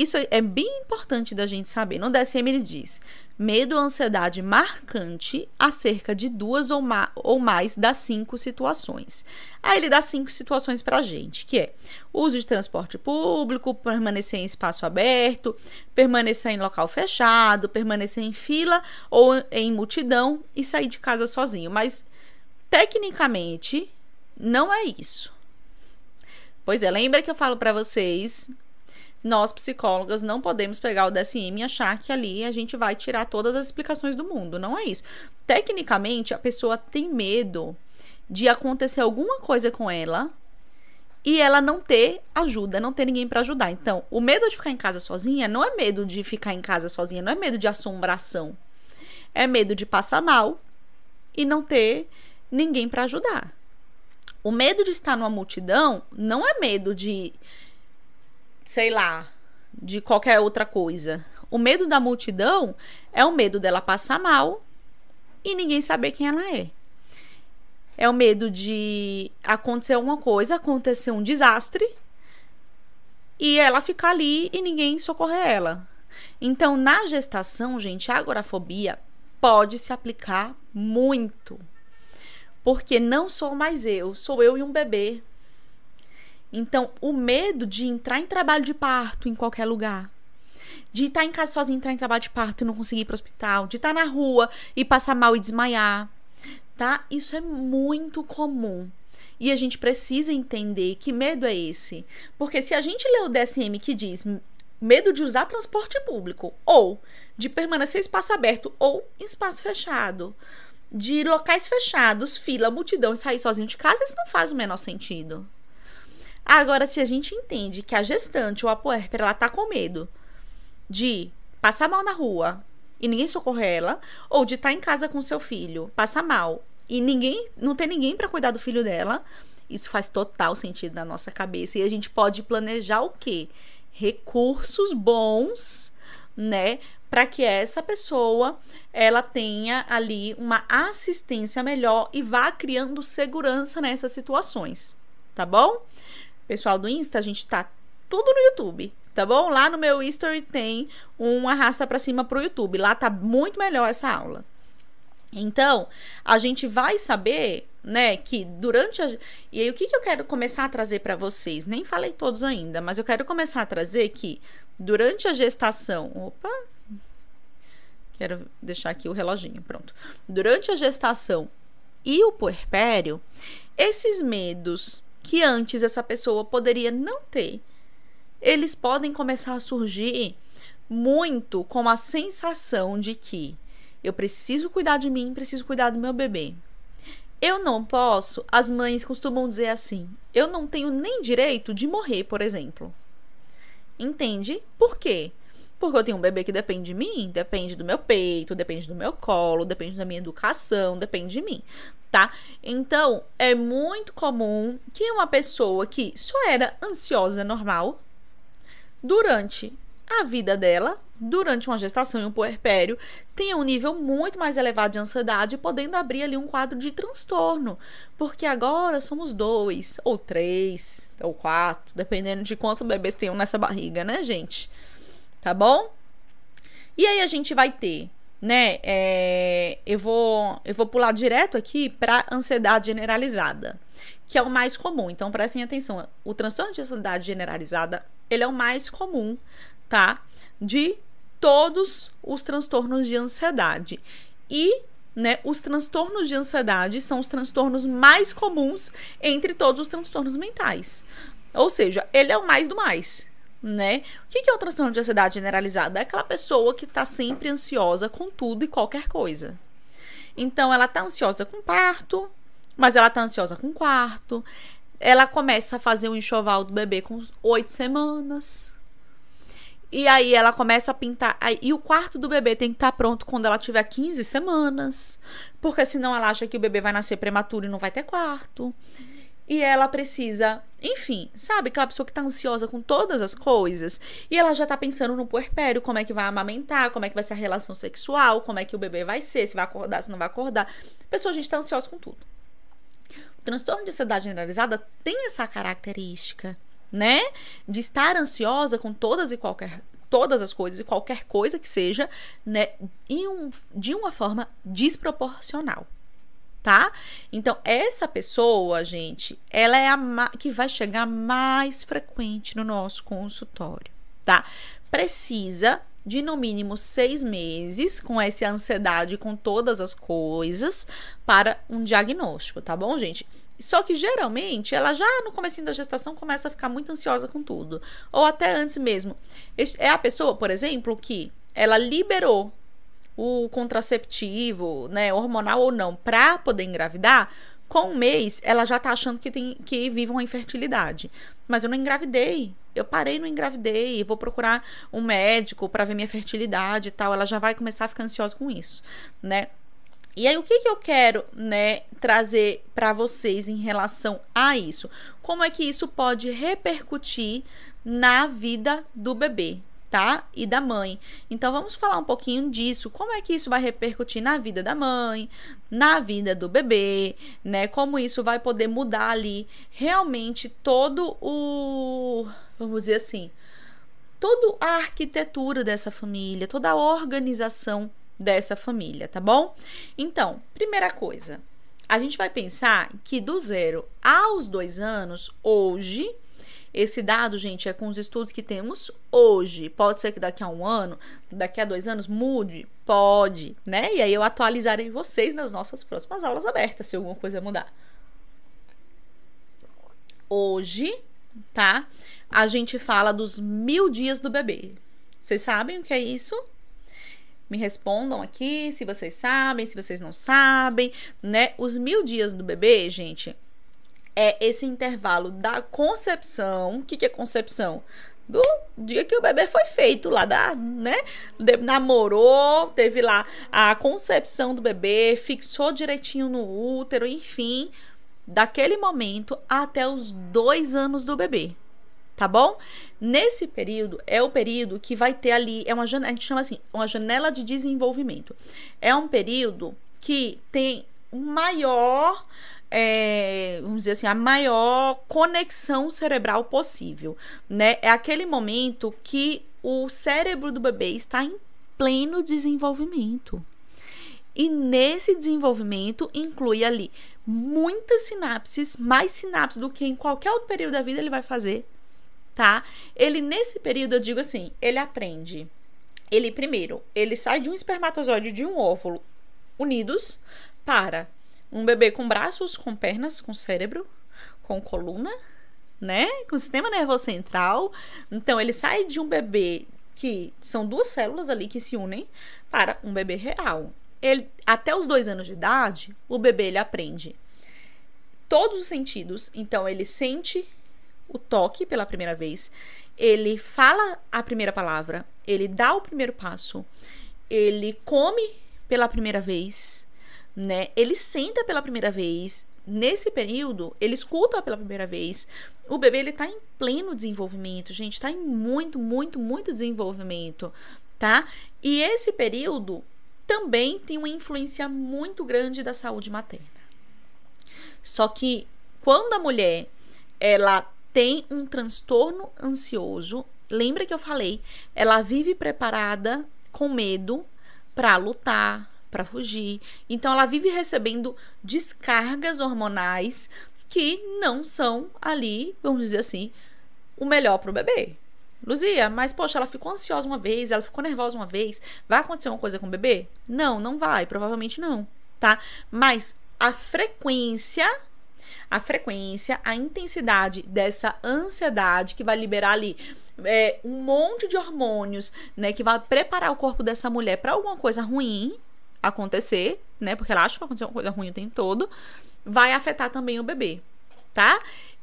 isso é bem importante da gente saber. No DSM ele diz: medo ou ansiedade marcante acerca de duas ou, ma ou mais das cinco situações. Aí ele dá cinco situações pra gente, que é uso de transporte público, permanecer em espaço aberto, permanecer em local fechado, permanecer em fila ou em multidão e sair de casa sozinho. Mas tecnicamente não é isso. Pois é, lembra que eu falo para vocês nós psicólogas não podemos pegar o DSM e achar que ali a gente vai tirar todas as explicações do mundo. Não é isso. Tecnicamente, a pessoa tem medo de acontecer alguma coisa com ela e ela não ter ajuda, não ter ninguém para ajudar. Então, o medo de ficar em casa sozinha não é medo de ficar em casa sozinha, não é medo de assombração. É medo de passar mal e não ter ninguém para ajudar. O medo de estar numa multidão não é medo de sei lá, de qualquer outra coisa. O medo da multidão é o medo dela passar mal e ninguém saber quem ela é. É o medo de acontecer alguma coisa, acontecer um desastre e ela ficar ali e ninguém socorrer ela. Então, na gestação, gente, a agorafobia pode se aplicar muito. Porque não sou mais eu, sou eu e um bebê. Então, o medo de entrar em trabalho de parto em qualquer lugar, de estar em casa sozinho, entrar em trabalho de parto e não conseguir ir para o hospital, de estar na rua e passar mal e desmaiar, tá? Isso é muito comum. E a gente precisa entender que medo é esse. Porque se a gente lê o DSM que diz medo de usar transporte público, ou de permanecer em espaço aberto ou em espaço fechado, de locais fechados, fila, multidão e sair sozinho de casa, isso não faz o menor sentido. Agora, se a gente entende que a gestante ou a puérpera, ela tá com medo de passar mal na rua e ninguém socorrer ela, ou de estar tá em casa com seu filho, passar mal e ninguém, não ter ninguém para cuidar do filho dela, isso faz total sentido na nossa cabeça e a gente pode planejar o quê? Recursos bons, né, para que essa pessoa ela tenha ali uma assistência melhor e vá criando segurança nessas situações, tá bom? Pessoal do Insta, a gente tá tudo no YouTube, tá bom? Lá no meu history tem um arrasta para cima pro YouTube. Lá tá muito melhor essa aula. Então, a gente vai saber, né, que durante a E aí o que que eu quero começar a trazer para vocês? Nem falei todos ainda, mas eu quero começar a trazer que durante a gestação, opa, Quero deixar aqui o reloginho, pronto. Durante a gestação e o puerpério, esses medos que antes essa pessoa poderia não ter, eles podem começar a surgir muito com a sensação de que eu preciso cuidar de mim, preciso cuidar do meu bebê. Eu não posso, as mães costumam dizer assim: eu não tenho nem direito de morrer, por exemplo. Entende? Por quê? Porque eu tenho um bebê que depende de mim, depende do meu peito, depende do meu colo, depende da minha educação, depende de mim, tá? Então, é muito comum que uma pessoa que só era ansiosa normal durante a vida dela, durante uma gestação e um puerpério, tenha um nível muito mais elevado de ansiedade, podendo abrir ali um quadro de transtorno. Porque agora somos dois, ou três, ou quatro, dependendo de quantos bebês tenham nessa barriga, né, gente? tá bom? E aí a gente vai ter, né? É, eu vou eu vou pular direto aqui para ansiedade generalizada, que é o mais comum. Então prestem atenção, o transtorno de ansiedade generalizada ele é o mais comum, tá? De todos os transtornos de ansiedade e né, os transtornos de ansiedade são os transtornos mais comuns entre todos os transtornos mentais. Ou seja, ele é o mais do mais né? O que é o transtorno de ansiedade generalizada? É aquela pessoa que está sempre ansiosa com tudo e qualquer coisa. Então, ela está ansiosa com parto, mas ela está ansiosa com quarto. Ela começa a fazer o enxoval do bebê com oito semanas. E aí ela começa a pintar. E o quarto do bebê tem que estar tá pronto quando ela tiver 15 semanas. Porque senão ela acha que o bebê vai nascer prematuro e não vai ter quarto e ela precisa, enfim, sabe aquela pessoa que tá ansiosa com todas as coisas e ela já tá pensando no puerpério, como é que vai amamentar, como é que vai ser a relação sexual, como é que o bebê vai ser, se vai acordar, se não vai acordar. Pessoa, a gente tá ansiosa com tudo. O transtorno de ansiedade generalizada tem essa característica, né, de estar ansiosa com todas e qualquer todas as coisas e qualquer coisa que seja, né, um, de uma forma desproporcional tá? Então, essa pessoa, gente, ela é a que vai chegar mais frequente no nosso consultório, tá? Precisa de no mínimo seis meses com essa ansiedade, com todas as coisas, para um diagnóstico, tá bom, gente? Só que geralmente ela já no começo da gestação começa a ficar muito ansiosa com tudo. Ou até antes mesmo. É a pessoa, por exemplo, que ela liberou o contraceptivo, né, hormonal ou não, para poder engravidar, com um mês ela já tá achando que tem que vive uma infertilidade. Mas eu não engravidei. Eu parei, não engravidei, vou procurar um médico para ver minha fertilidade e tal. Ela já vai começar a ficar ansiosa com isso, né? E aí o que, que eu quero, né, trazer para vocês em relação a isso? Como é que isso pode repercutir na vida do bebê, tá? E da mãe. Então vamos falar um pouquinho disso, como é que isso vai repercutir na vida da mãe, na vida do bebê, né? Como isso vai poder mudar ali realmente todo o, vamos dizer assim, toda a arquitetura dessa família, toda a organização dessa família, tá bom? Então, primeira coisa, a gente vai pensar que do zero aos dois anos, hoje, esse dado, gente, é com os estudos que temos hoje. Pode ser que daqui a um ano, daqui a dois anos, mude? Pode, né? E aí eu atualizarei vocês nas nossas próximas aulas abertas, se alguma coisa mudar. Hoje, tá? A gente fala dos mil dias do bebê. Vocês sabem o que é isso? Me respondam aqui se vocês sabem, se vocês não sabem, né? Os mil dias do bebê, gente, é esse intervalo da concepção. O que, que é concepção? do dia que o bebê foi feito lá da, né? Namorou, teve lá a concepção do bebê, fixou direitinho no útero, enfim, daquele momento até os dois anos do bebê, tá bom? Nesse período é o período que vai ter ali é uma a gente chama assim uma janela de desenvolvimento. É um período que tem maior é, vamos dizer assim, a maior conexão cerebral possível, né? É aquele momento que o cérebro do bebê está em pleno desenvolvimento. E nesse desenvolvimento inclui ali muitas sinapses, mais sinapses do que em qualquer outro período da vida ele vai fazer, tá? Ele nesse período eu digo assim, ele aprende. Ele primeiro, ele sai de um espermatozoide de um óvulo unidos para um bebê com braços, com pernas, com cérebro, com coluna, né? Com sistema nervoso central. Então, ele sai de um bebê que são duas células ali que se unem para um bebê real. Ele, até os dois anos de idade, o bebê ele aprende todos os sentidos. Então, ele sente o toque pela primeira vez, ele fala a primeira palavra, ele dá o primeiro passo, ele come pela primeira vez, né? Ele senta pela primeira vez. Nesse período, ele escuta pela primeira vez. O bebê ele tá em pleno desenvolvimento, gente, tá em muito, muito, muito desenvolvimento, tá? E esse período também tem uma influência muito grande da saúde materna. Só que quando a mulher ela tem um transtorno ansioso, lembra que eu falei, ela vive preparada com medo para lutar, para fugir. Então ela vive recebendo descargas hormonais que não são ali, vamos dizer assim, o melhor para o bebê. Luzia, mas poxa, ela ficou ansiosa uma vez, ela ficou nervosa uma vez. Vai acontecer uma coisa com o bebê? Não, não vai, provavelmente não, tá? Mas a frequência a frequência, a intensidade dessa ansiedade que vai liberar ali é, um monte de hormônios, né, que vai preparar o corpo dessa mulher para alguma coisa ruim, acontecer, né? Porque ela acha que vai acontecer uma coisa ruim o tempo todo, vai afetar também o bebê, tá?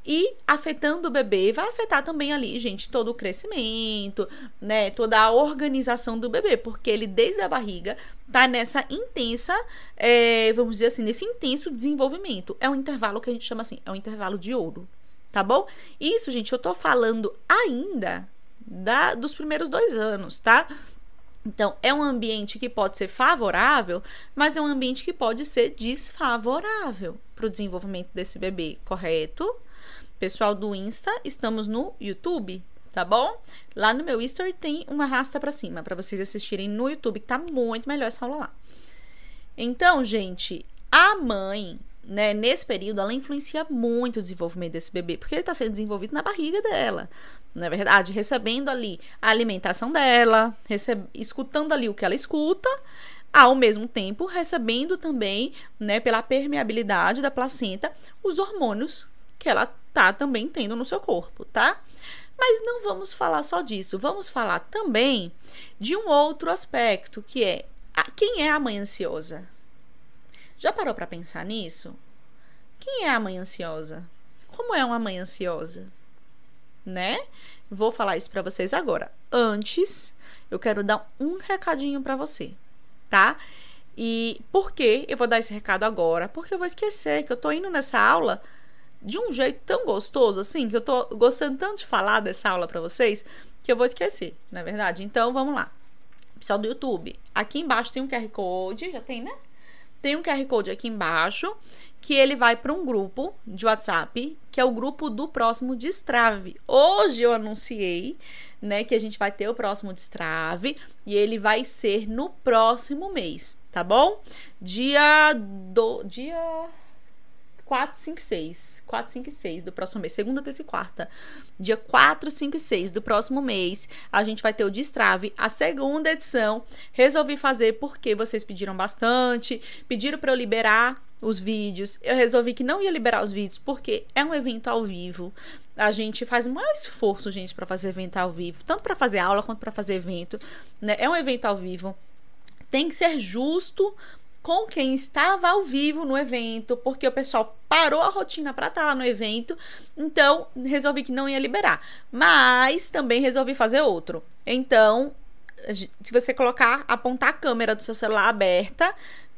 E afetando o bebê, vai afetar também ali, gente, todo o crescimento, né? Toda a organização do bebê, porque ele, desde a barriga, tá nessa intensa, é, vamos dizer assim, nesse intenso desenvolvimento. É um intervalo que a gente chama assim, é um intervalo de ouro, tá bom? Isso, gente, eu tô falando ainda da, dos primeiros dois anos, tá? Então, é um ambiente que pode ser favorável, mas é um ambiente que pode ser desfavorável para o desenvolvimento desse bebê, correto? Pessoal do Insta, estamos no YouTube, tá bom? Lá no meu story tem uma rasta para cima para vocês assistirem no YouTube, que tá muito melhor essa aula lá. Então, gente, a mãe, né, nesse período, ela influencia muito o desenvolvimento desse bebê, porque ele está sendo desenvolvido na barriga dela na é verdade, recebendo ali a alimentação dela, escutando ali o que ela escuta, ao mesmo tempo recebendo também, né, pela permeabilidade da placenta, os hormônios que ela tá também tendo no seu corpo, tá? Mas não vamos falar só disso, vamos falar também de um outro aspecto, que é a... quem é a mãe ansiosa? Já parou para pensar nisso? Quem é a mãe ansiosa? Como é uma mãe ansiosa? né? Vou falar isso para vocês agora. Antes, eu quero dar um recadinho para você, tá? E por que eu vou dar esse recado agora? Porque eu vou esquecer que eu tô indo nessa aula de um jeito tão gostoso assim, que eu tô gostando tanto de falar dessa aula para vocês, que eu vou esquecer, na é verdade. Então, vamos lá. Pessoal do YouTube, aqui embaixo tem um QR Code, já tem, né? Tem um QR Code aqui embaixo que ele vai para um grupo de WhatsApp, que é o grupo do próximo Destrave. Hoje eu anunciei, né, que a gente vai ter o próximo Destrave e ele vai ser no próximo mês, tá bom? Dia do dia 4, 5 6. 4, 5 e 6 do próximo mês. Segunda, terça e quarta. Dia 4, 5 e 6 do próximo mês, a gente vai ter o Destrave, a segunda edição. Resolvi fazer porque vocês pediram bastante, pediram para eu liberar os vídeos. Eu resolvi que não ia liberar os vídeos porque é um evento ao vivo. A gente faz o maior esforço, gente, para fazer evento ao vivo, tanto para fazer aula quanto para fazer evento, né? É um evento ao vivo. Tem que ser justo com quem estava ao vivo no evento, porque o pessoal parou a rotina para estar lá no evento, então resolvi que não ia liberar. Mas também resolvi fazer outro. Então, se você colocar, apontar a câmera do seu celular aberta,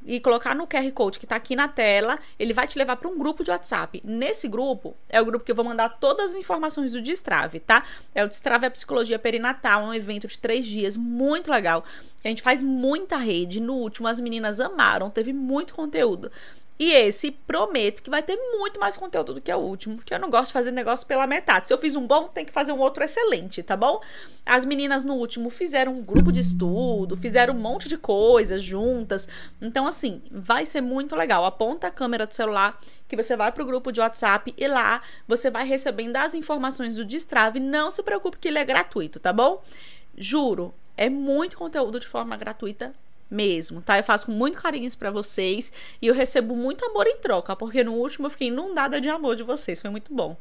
e colocar no QR Code que está aqui na tela, ele vai te levar para um grupo de WhatsApp. Nesse grupo é o grupo que eu vou mandar todas as informações do Destrave, tá? É o Destrave é a Psicologia Perinatal, um evento de três dias, muito legal. A gente faz muita rede. No último, as meninas amaram, teve muito conteúdo. E esse prometo que vai ter muito mais conteúdo do que o último, porque eu não gosto de fazer negócio pela metade. Se eu fiz um bom, tem que fazer um outro excelente, tá bom? As meninas no último fizeram um grupo de estudo, fizeram um monte de coisas juntas. Então, assim, vai ser muito legal. Aponta a câmera do celular que você vai pro grupo de WhatsApp e lá você vai recebendo as informações do Destrave. Não se preocupe que ele é gratuito, tá bom? Juro, é muito conteúdo de forma gratuita mesmo, tá? Eu faço com muito carinho isso pra vocês e eu recebo muito amor em troca, porque no último eu fiquei inundada de amor de vocês, foi muito bom.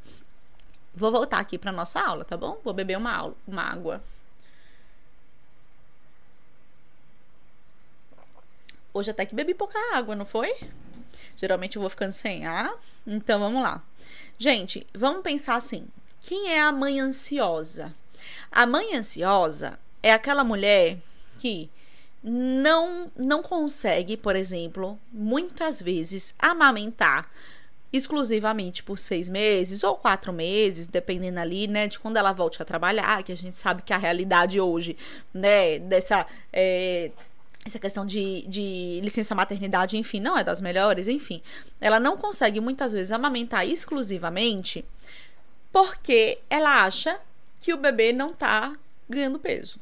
Vou voltar aqui pra nossa aula, tá bom? Vou beber uma, aula, uma água. Hoje até que bebi pouca água, não foi? Geralmente eu vou ficando sem ar. Então vamos lá. Gente, vamos pensar assim: quem é a mãe ansiosa? A mãe ansiosa é aquela mulher que não não consegue, por exemplo, muitas vezes amamentar exclusivamente por seis meses ou quatro meses, dependendo ali, né, de quando ela volte a trabalhar, que a gente sabe que a realidade hoje, né, dessa é, essa questão de, de licença maternidade, enfim, não é das melhores, enfim, ela não consegue muitas vezes amamentar exclusivamente porque ela acha que o bebê não tá ganhando peso.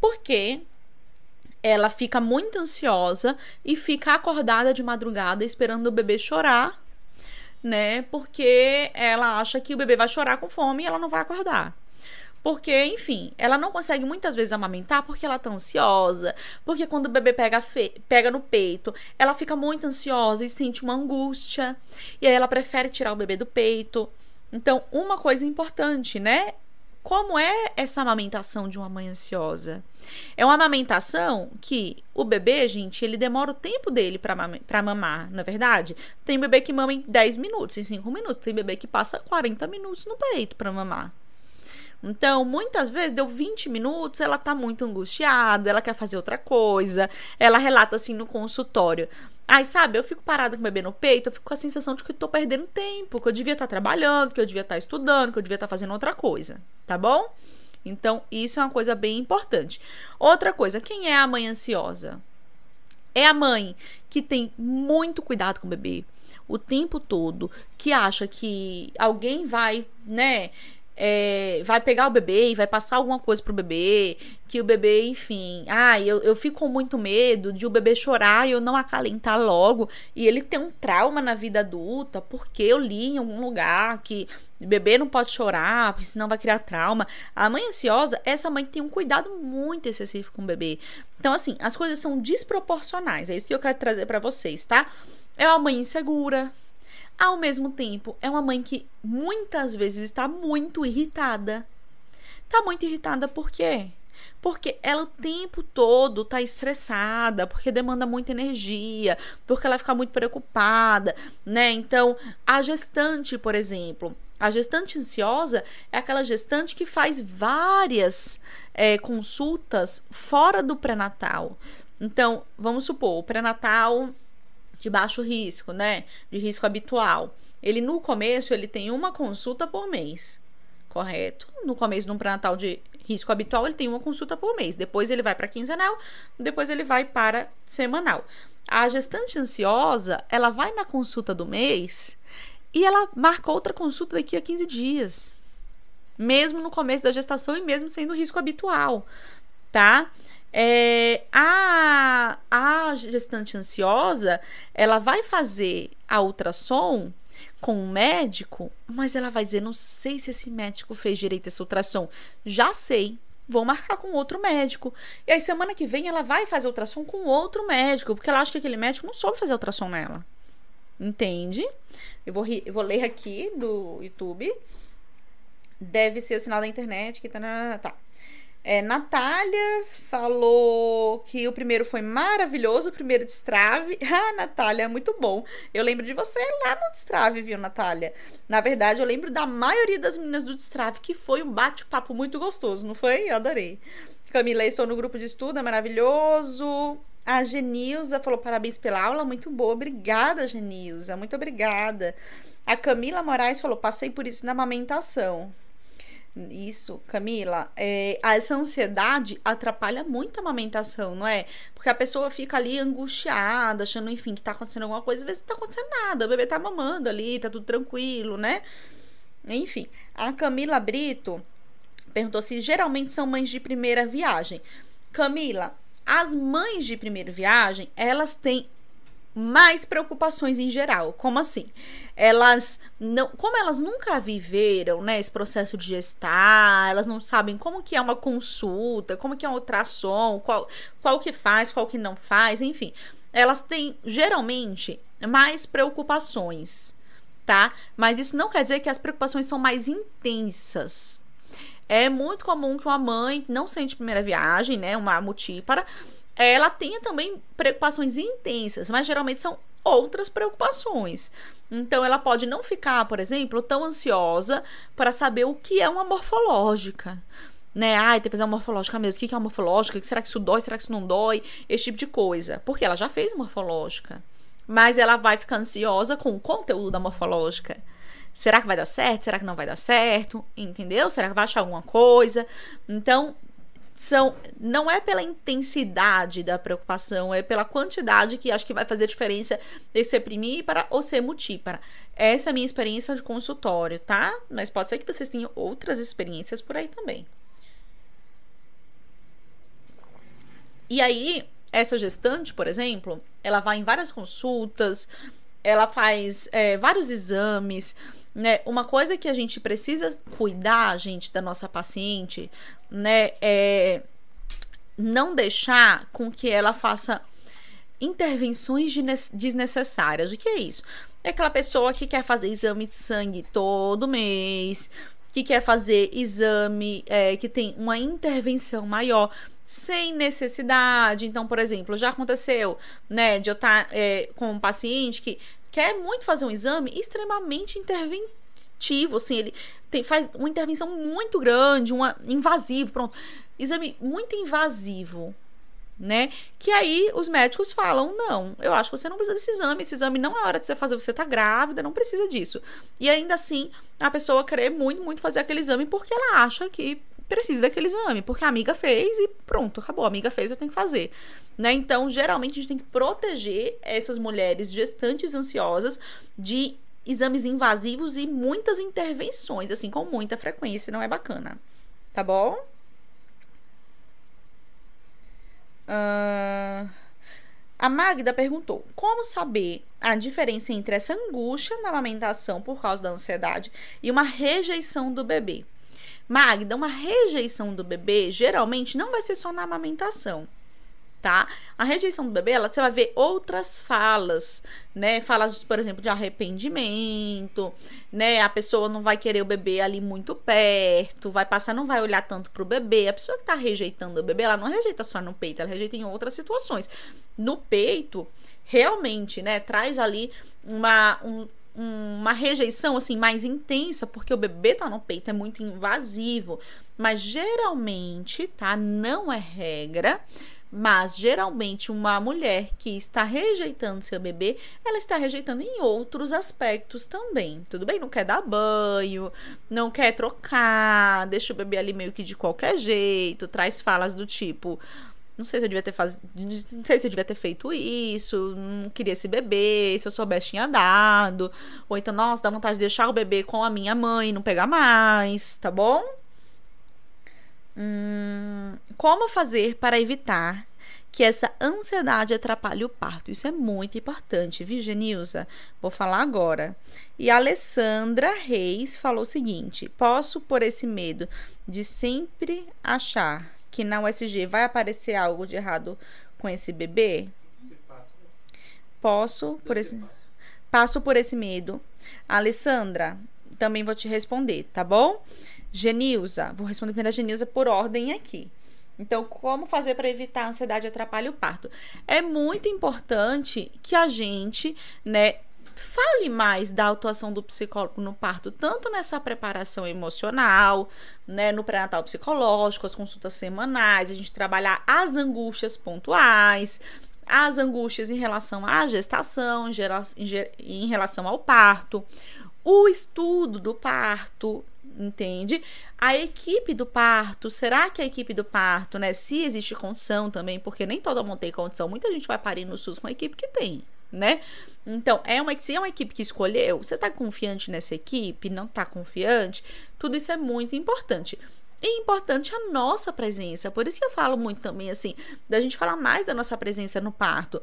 Porque ela fica muito ansiosa e fica acordada de madrugada esperando o bebê chorar, né? Porque ela acha que o bebê vai chorar com fome e ela não vai acordar. Porque, enfim, ela não consegue muitas vezes amamentar porque ela tá ansiosa. Porque quando o bebê pega, pega no peito, ela fica muito ansiosa e sente uma angústia. E aí ela prefere tirar o bebê do peito. Então, uma coisa importante, né? Como é essa amamentação de uma mãe ansiosa? É uma amamentação que o bebê, gente, ele demora o tempo dele para mamar, não é verdade? Tem bebê que mama em 10 minutos, em 5 minutos. Tem bebê que passa 40 minutos no peito para mamar. Então, muitas vezes deu 20 minutos, ela tá muito angustiada, ela quer fazer outra coisa. Ela relata assim no consultório. Ai, sabe, eu fico parada com o bebê no peito, eu fico com a sensação de que eu tô perdendo tempo, que eu devia estar tá trabalhando, que eu devia estar tá estudando, que eu devia estar tá fazendo outra coisa, tá bom? Então, isso é uma coisa bem importante. Outra coisa, quem é a mãe ansiosa? É a mãe que tem muito cuidado com o bebê o tempo todo, que acha que alguém vai, né, é, vai pegar o bebê e vai passar alguma coisa pro bebê, que o bebê, enfim, ah, eu, eu fico com muito medo de o bebê chorar e eu não acalentar logo, e ele tem um trauma na vida adulta, porque eu li em algum lugar que o bebê não pode chorar, porque senão vai criar trauma. A mãe ansiosa, essa mãe tem um cuidado muito excessivo com o bebê. Então, assim, as coisas são desproporcionais, é isso que eu quero trazer para vocês, tá? É uma mãe insegura, ao mesmo tempo, é uma mãe que muitas vezes está muito irritada. Tá muito irritada por quê? Porque ela o tempo todo tá estressada, porque demanda muita energia, porque ela fica muito preocupada, né? Então, a gestante, por exemplo, a gestante ansiosa é aquela gestante que faz várias é, consultas fora do pré-natal. Então, vamos supor, o pré-natal de baixo risco, né? De risco habitual. Ele no começo ele tem uma consulta por mês, correto? No começo de um pré-natal de risco habitual ele tem uma consulta por mês. Depois ele vai para quinzenal, depois ele vai para semanal. A gestante ansiosa, ela vai na consulta do mês e ela marca outra consulta daqui a 15 dias. Mesmo no começo da gestação e mesmo sendo risco habitual, tá? É, a, a gestante ansiosa, ela vai fazer a ultrassom com um médico, mas ela vai dizer: não sei se esse médico fez direito essa ultrassom. Já sei, vou marcar com outro médico. E aí, semana que vem, ela vai fazer ultrassom com outro médico, porque ela acha que aquele médico não soube fazer ultrassom nela. Entende? Eu vou, eu vou ler aqui do YouTube. Deve ser o sinal da internet que tá. Na, tá. É, Natália falou que o primeiro foi maravilhoso, o primeiro destrave. Ah, Natália, muito bom. Eu lembro de você lá no destrave, viu, Natália? Na verdade, eu lembro da maioria das meninas do destrave, que foi um bate-papo muito gostoso, não foi? Eu adorei. Camila, estou no grupo de estudo, é maravilhoso. A Genilza falou parabéns pela aula, muito boa. Obrigada, Genilza, muito obrigada. A Camila Moraes falou: passei por isso na amamentação. Isso, Camila. É, essa ansiedade atrapalha muito a amamentação, não é? Porque a pessoa fica ali angustiada, achando, enfim, que tá acontecendo alguma coisa, às vezes não tá acontecendo nada. O bebê tá mamando ali, tá tudo tranquilo, né? Enfim, a Camila Brito perguntou se geralmente são mães de primeira viagem. Camila, as mães de primeira viagem, elas têm mais preocupações em geral. Como assim? Elas não, como elas nunca viveram, né, esse processo de gestar, elas não sabem como que é uma consulta, como que é um ultrassom, qual qual que faz, qual que não faz, enfim. Elas têm geralmente mais preocupações, tá? Mas isso não quer dizer que as preocupações são mais intensas. É muito comum que uma mãe não sente primeira viagem, né, uma multípara, ela tenha também preocupações intensas, mas geralmente são outras preocupações. Então, ela pode não ficar, por exemplo, tão ansiosa para saber o que é uma morfológica. Né? Ai, tem que fazer uma morfológica mesmo. O que é uma morfológica? Será que isso dói? Será que isso não dói? Esse tipo de coisa. Porque ela já fez morfológica. Mas ela vai ficar ansiosa com o conteúdo da morfológica. Será que vai dar certo? Será que não vai dar certo? Entendeu? Será que vai achar alguma coisa? Então, são não é pela intensidade da preocupação, é pela quantidade que acho que vai fazer diferença de ser primípara ou ser multípara. Essa é a minha experiência de consultório, tá? Mas pode ser que vocês tenham outras experiências por aí também. E aí, essa gestante, por exemplo, ela vai em várias consultas, ela faz é, vários exames, né? Uma coisa que a gente precisa cuidar, gente, da nossa paciente, né, é não deixar com que ela faça intervenções desnecessárias. O que é isso? É aquela pessoa que quer fazer exame de sangue todo mês, que quer fazer exame é, que tem uma intervenção maior sem necessidade. Então, por exemplo, já aconteceu, né, de eu estar é, com um paciente que quer muito fazer um exame extremamente interventivo, assim, ele tem, faz uma intervenção muito grande, uma invasivo, pronto, exame muito invasivo, né? Que aí os médicos falam: não, eu acho que você não precisa desse exame, esse exame não é hora de você fazer, você tá grávida, não precisa disso. E ainda assim, a pessoa quer muito, muito fazer aquele exame porque ela acha que precisa daquele exame, porque a amiga fez e pronto, acabou. A amiga fez, eu tenho que fazer. Né? Então, geralmente, a gente tem que proteger essas mulheres gestantes ansiosas de exames invasivos e muitas intervenções, assim, com muita frequência, não é bacana. Tá bom? Uh... A Magda perguntou: como saber a diferença entre essa angústia na amamentação por causa da ansiedade e uma rejeição do bebê? Magda, uma rejeição do bebê geralmente não vai ser só na amamentação. Tá? A rejeição do bebê, ela, você vai ver outras falas, né? Falas, por exemplo, de arrependimento, né? A pessoa não vai querer o bebê ali muito perto, vai passar, não vai olhar tanto pro bebê. A pessoa que tá rejeitando o bebê, ela não rejeita só no peito, ela rejeita em outras situações. No peito, realmente, né? Traz ali uma, um, uma rejeição assim mais intensa, porque o bebê tá no peito, é muito invasivo. Mas geralmente, tá? Não é regra. Mas geralmente uma mulher que está rejeitando seu bebê, ela está rejeitando em outros aspectos também. Tudo bem? Não quer dar banho, não quer trocar, deixa o bebê ali meio que de qualquer jeito, traz falas do tipo: não sei se eu devia ter faz... não sei se eu devia ter feito isso, não queria esse bebê, se eu soubesse tinha dado, ou então, nossa, dá vontade de deixar o bebê com a minha mãe, não pegar mais, tá bom? Hum, como fazer para evitar que essa ansiedade atrapalhe o parto? Isso é muito importante, viu, Genilza? Vou falar agora. E a Alessandra Reis falou o seguinte: posso por esse medo de sempre achar que na USG vai aparecer algo de errado com esse bebê? Posso por esse passo por esse medo. Alessandra, também vou te responder, tá bom? Genilza, vou responder primeiro a Genilza por ordem aqui. Então, como fazer para evitar a ansiedade atrapalhar o parto? É muito importante que a gente, né, fale mais da atuação do psicólogo no parto, tanto nessa preparação emocional, né, no pré-natal psicológico, as consultas semanais, a gente trabalhar as angústias pontuais, as angústias em relação à gestação, em relação ao parto, o estudo do parto, entende? A equipe do parto, será que a equipe do parto, né? Se existe condição também, porque nem todo mundo tem condição, muita gente vai parir no SUS com a equipe que tem, né? Então, é uma, se é uma equipe que escolheu, você tá confiante nessa equipe? Não tá confiante? Tudo isso é muito importante. E é importante a nossa presença. Por isso que eu falo muito também, assim, da gente falar mais da nossa presença no parto.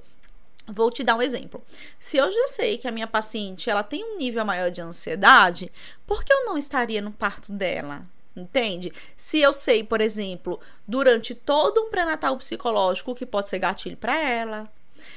Vou te dar um exemplo. Se eu já sei que a minha paciente ela tem um nível maior de ansiedade, por que eu não estaria no parto dela? Entende? Se eu sei, por exemplo, durante todo um pré-natal psicológico que pode ser gatilho para ela,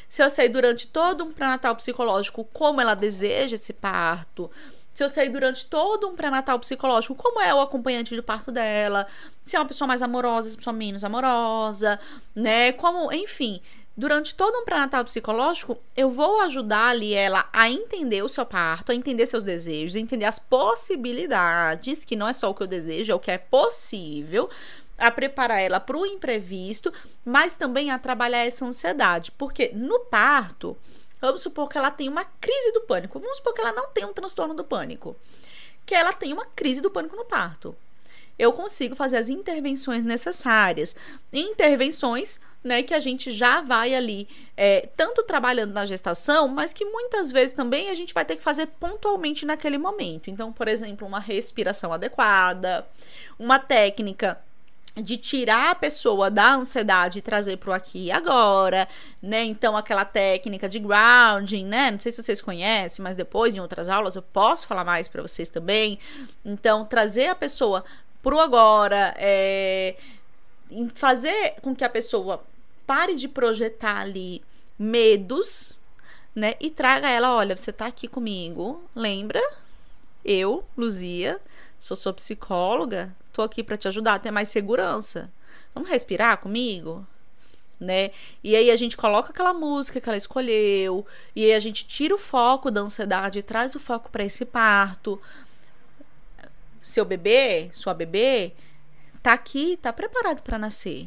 se eu sei durante todo um pré-natal psicológico como ela deseja esse parto, se eu sei durante todo um pré-natal psicológico como é o acompanhante de parto dela, se é uma pessoa mais amorosa, se é uma pessoa menos amorosa, né? Como, enfim, durante todo um pré-natal psicológico, eu vou ajudar ali ela a entender o seu parto, a entender seus desejos, a entender as possibilidades, que não é só o que eu desejo, é o que é possível, a preparar ela para o imprevisto, mas também a trabalhar essa ansiedade, porque no parto, vamos supor que ela tem uma crise do pânico, vamos supor que ela não tem um transtorno do pânico, que ela tem uma crise do pânico no parto eu consigo fazer as intervenções necessárias. Intervenções né, que a gente já vai ali, é, tanto trabalhando na gestação, mas que muitas vezes também a gente vai ter que fazer pontualmente naquele momento. Então, por exemplo, uma respiração adequada, uma técnica de tirar a pessoa da ansiedade e trazer para o aqui e agora, né? Então, aquela técnica de grounding, né? Não sei se vocês conhecem, mas depois em outras aulas eu posso falar mais para vocês também. Então, trazer a pessoa pro agora, é, fazer com que a pessoa pare de projetar ali medos, né? E traga ela, olha, você tá aqui comigo, lembra? Eu, Luzia, sou sua psicóloga, tô aqui para te ajudar ter mais segurança. Vamos respirar comigo? Né? E aí a gente coloca aquela música que ela escolheu, e aí a gente tira o foco da ansiedade e traz o foco para esse parto, seu bebê, sua bebê, tá aqui, tá preparado para nascer.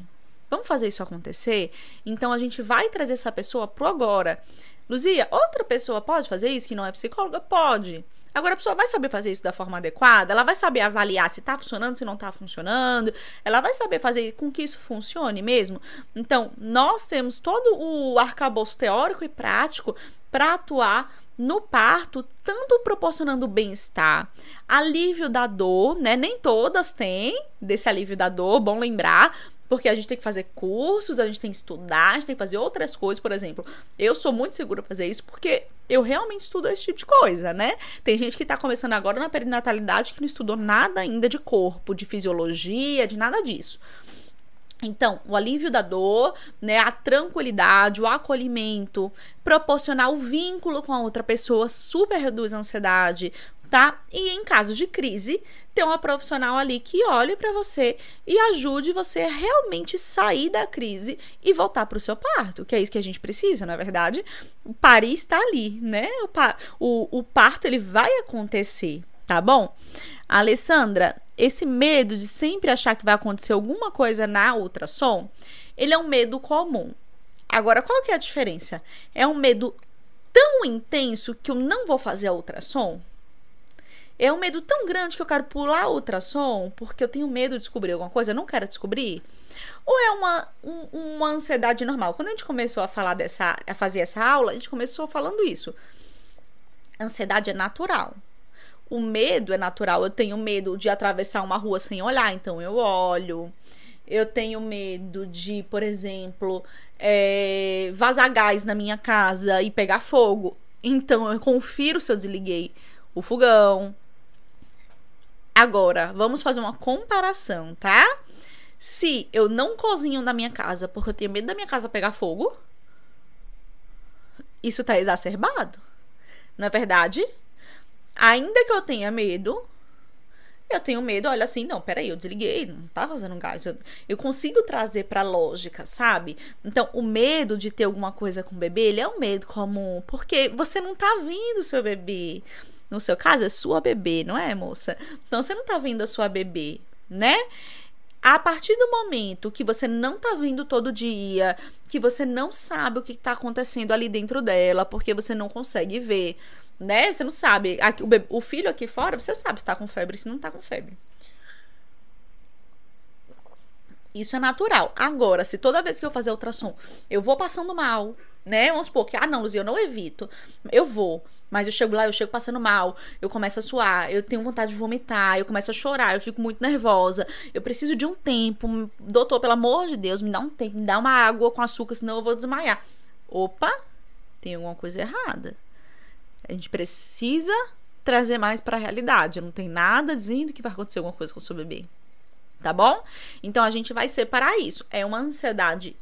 Vamos fazer isso acontecer? Então a gente vai trazer essa pessoa pro agora. Luzia, outra pessoa pode fazer isso que não é psicóloga? Pode. Agora a pessoa vai saber fazer isso da forma adequada, ela vai saber avaliar se tá funcionando, se não tá funcionando, ela vai saber fazer com que isso funcione mesmo. Então, nós temos todo o arcabouço teórico e prático para atuar no parto, tanto proporcionando bem-estar, alívio da dor, né? Nem todas têm desse alívio da dor, bom lembrar, porque a gente tem que fazer cursos, a gente tem que estudar, a gente tem que fazer outras coisas, por exemplo. Eu sou muito segura pra fazer isso porque eu realmente estudo esse tipo de coisa, né? Tem gente que tá começando agora na perinatalidade que não estudou nada ainda de corpo, de fisiologia, de nada disso. Então, o alívio da dor, né, a tranquilidade, o acolhimento, proporcionar o vínculo com a outra pessoa super reduz a ansiedade, tá? E em casos de crise, ter uma profissional ali que olhe para você e ajude você a realmente sair da crise e voltar para o seu parto, que é isso que a gente precisa, na é verdade. O Paris está ali, né? O, o, o parto ele vai acontecer, tá bom? Alessandra, esse medo de sempre achar que vai acontecer alguma coisa na ultrassom, ele é um medo comum. Agora, qual que é a diferença? É um medo tão intenso que eu não vou fazer a ultrassom? É um medo tão grande que eu quero pular a ultrassom porque eu tenho medo de descobrir alguma coisa, eu não quero descobrir? Ou é uma, um, uma ansiedade normal? Quando a gente começou a falar dessa, a fazer essa aula, a gente começou falando isso. Ansiedade é natural. O medo é natural. Eu tenho medo de atravessar uma rua sem olhar, então eu olho. Eu tenho medo de, por exemplo, é, vazar gás na minha casa e pegar fogo. Então eu confiro se eu desliguei o fogão. Agora, vamos fazer uma comparação, tá? Se eu não cozinho na minha casa porque eu tenho medo da minha casa pegar fogo, isso tá exacerbado. Não é verdade? ainda que eu tenha medo, eu tenho medo, olha assim, não, peraí, eu desliguei, não tá fazendo gás. Eu, eu consigo trazer pra lógica, sabe? Então, o medo de ter alguma coisa com o bebê, ele é um medo comum, porque você não tá vendo o seu bebê. No seu caso, é sua bebê, não é, moça? Então, você não tá vendo a sua bebê, né? A partir do momento que você não tá vendo todo dia, que você não sabe o que tá acontecendo ali dentro dela, porque você não consegue ver, né? Você não sabe. Aqui, o, bebê, o, filho aqui fora, você sabe se tá com febre, se não tá com febre. Isso é natural. Agora, se toda vez que eu fazer ultrassom, eu vou passando mal, né? Vamos supor que, ah, não, Luzia, eu não evito. Eu vou, mas eu chego lá, eu chego passando mal, eu começo a suar, eu tenho vontade de vomitar, eu começo a chorar, eu fico muito nervosa. Eu preciso de um tempo. Doutor, pelo amor de Deus, me dá um tempo, me dá uma água com açúcar, senão eu vou desmaiar. Opa, tem alguma coisa errada. A gente precisa trazer mais para a realidade. Não tem nada dizendo que vai acontecer alguma coisa com o seu bebê. Tá bom? Então a gente vai separar isso. É uma ansiedade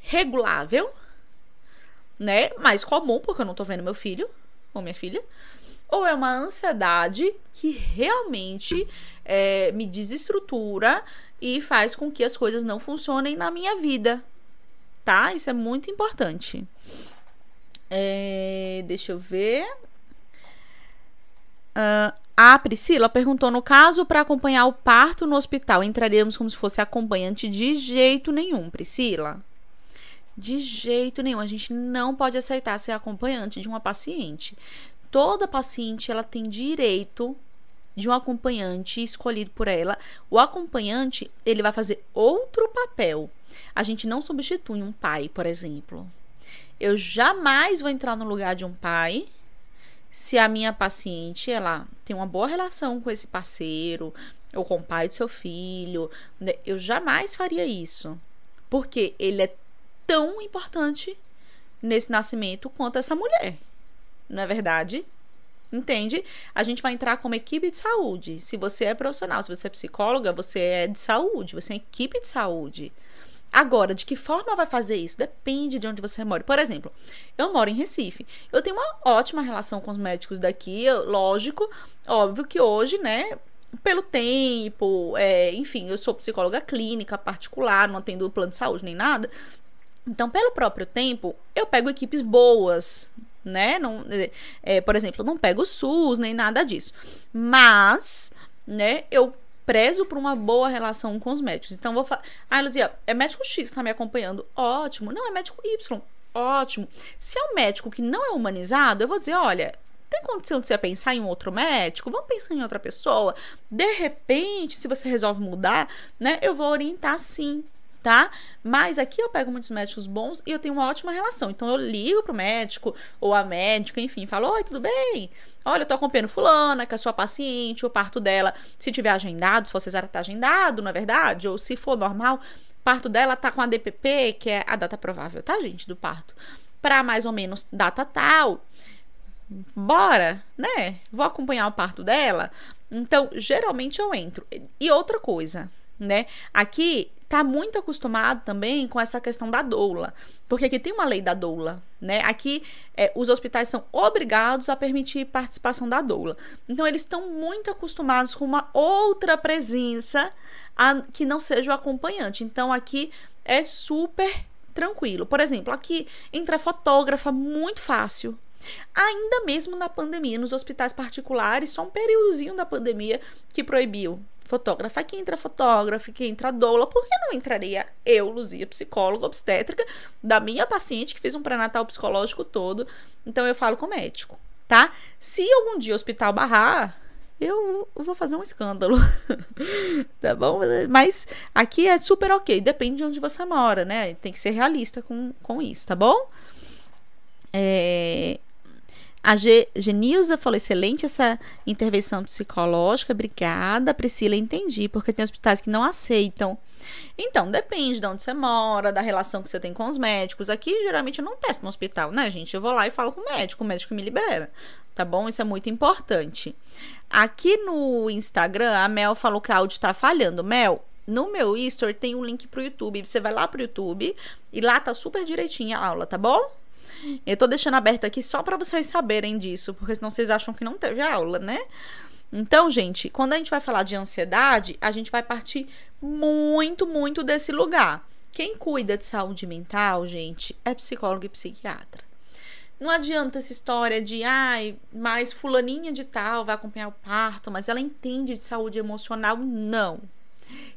regulável, né? Mais comum, porque eu não tô vendo meu filho ou minha filha. Ou é uma ansiedade que realmente é, me desestrutura e faz com que as coisas não funcionem na minha vida. Tá? Isso é muito importante. É, deixa eu ver. Uh, a Priscila perguntou: no caso, para acompanhar o parto no hospital, entraríamos como se fosse acompanhante? De jeito nenhum, Priscila. De jeito nenhum. A gente não pode aceitar ser acompanhante de uma paciente. Toda paciente ela tem direito de um acompanhante escolhido por ela. O acompanhante ele vai fazer outro papel. A gente não substitui um pai, por exemplo. Eu jamais vou entrar no lugar de um pai se a minha paciente ela tem uma boa relação com esse parceiro ou com o pai do seu filho, né? eu jamais faria isso, porque ele é tão importante nesse nascimento quanto essa mulher. Não é verdade? Entende? A gente vai entrar como equipe de saúde. Se você é profissional, se você é psicóloga, você é de saúde, você é equipe de saúde. Agora, de que forma vai fazer isso? Depende de onde você mora. Por exemplo, eu moro em Recife. Eu tenho uma ótima relação com os médicos daqui. lógico, óbvio que hoje, né? Pelo tempo, é, enfim, eu sou psicóloga clínica particular, não atendo plano de saúde nem nada. Então, pelo próprio tempo, eu pego equipes boas, né? Não, é, por exemplo, não pego SUS nem nada disso. Mas, né, eu prezo por uma boa relação com os médicos. Então, vou falar. Ah, Luzia, é médico X que está me acompanhando. Ótimo. Não, é médico Y. Ótimo. Se é um médico que não é humanizado, eu vou dizer: olha, tem condição de você pensar em outro médico? Vamos pensar em outra pessoa? De repente, se você resolve mudar, né, eu vou orientar sim tá? Mas aqui eu pego muitos médicos bons e eu tenho uma ótima relação. Então eu ligo pro médico ou a médica, enfim, falo: Oi, tudo bem? Olha, eu tô acompanhando fulana, que é a sua paciente, o parto dela, se tiver agendado, se for cesárea tá agendado, não é verdade? Ou se for normal, parto dela tá com a DPP, que é a data provável, tá, gente, do parto, para mais ou menos data tal. Bora, né? Vou acompanhar o parto dela. Então, geralmente eu entro. E outra coisa, né? Aqui tá muito acostumado também com essa questão da doula, porque aqui tem uma lei da doula, né? Aqui é, os hospitais são obrigados a permitir participação da doula. Então eles estão muito acostumados com uma outra presença a, que não seja o acompanhante. Então aqui é super tranquilo. Por exemplo, aqui entra fotógrafa muito fácil. Ainda mesmo na pandemia, nos hospitais particulares, só um períodozinho da pandemia que proibiu fotógrafa. Aqui entra fotógrafa, aqui entra doula. Por que não entraria eu, Luzia, psicóloga, obstétrica, da minha paciente que fez um pré-natal psicológico todo? Então eu falo com o médico, tá? Se algum dia o hospital barrar, eu vou fazer um escândalo. tá bom? Mas aqui é super ok. Depende de onde você mora, né? Tem que ser realista com, com isso, tá bom? É, a Ge Genilza falou: excelente essa intervenção psicológica, obrigada. Priscila, entendi, porque tem hospitais que não aceitam. Então, depende de onde você mora, da relação que você tem com os médicos. Aqui, geralmente, eu não peço no hospital, né, gente? Eu vou lá e falo com o médico, o médico me libera, tá bom? Isso é muito importante. Aqui no Instagram, a Mel falou que o áudio tá falhando. Mel, no meu History tem um link pro YouTube. Você vai lá pro YouTube e lá tá super direitinho a aula, tá bom? Eu tô deixando aberto aqui só para vocês saberem disso, porque senão vocês acham que não teve aula, né? Então, gente, quando a gente vai falar de ansiedade, a gente vai partir muito, muito desse lugar. Quem cuida de saúde mental, gente, é psicólogo e psiquiatra. Não adianta essa história de, ai, mas fulaninha de tal vai acompanhar o parto, mas ela entende de saúde emocional. Não.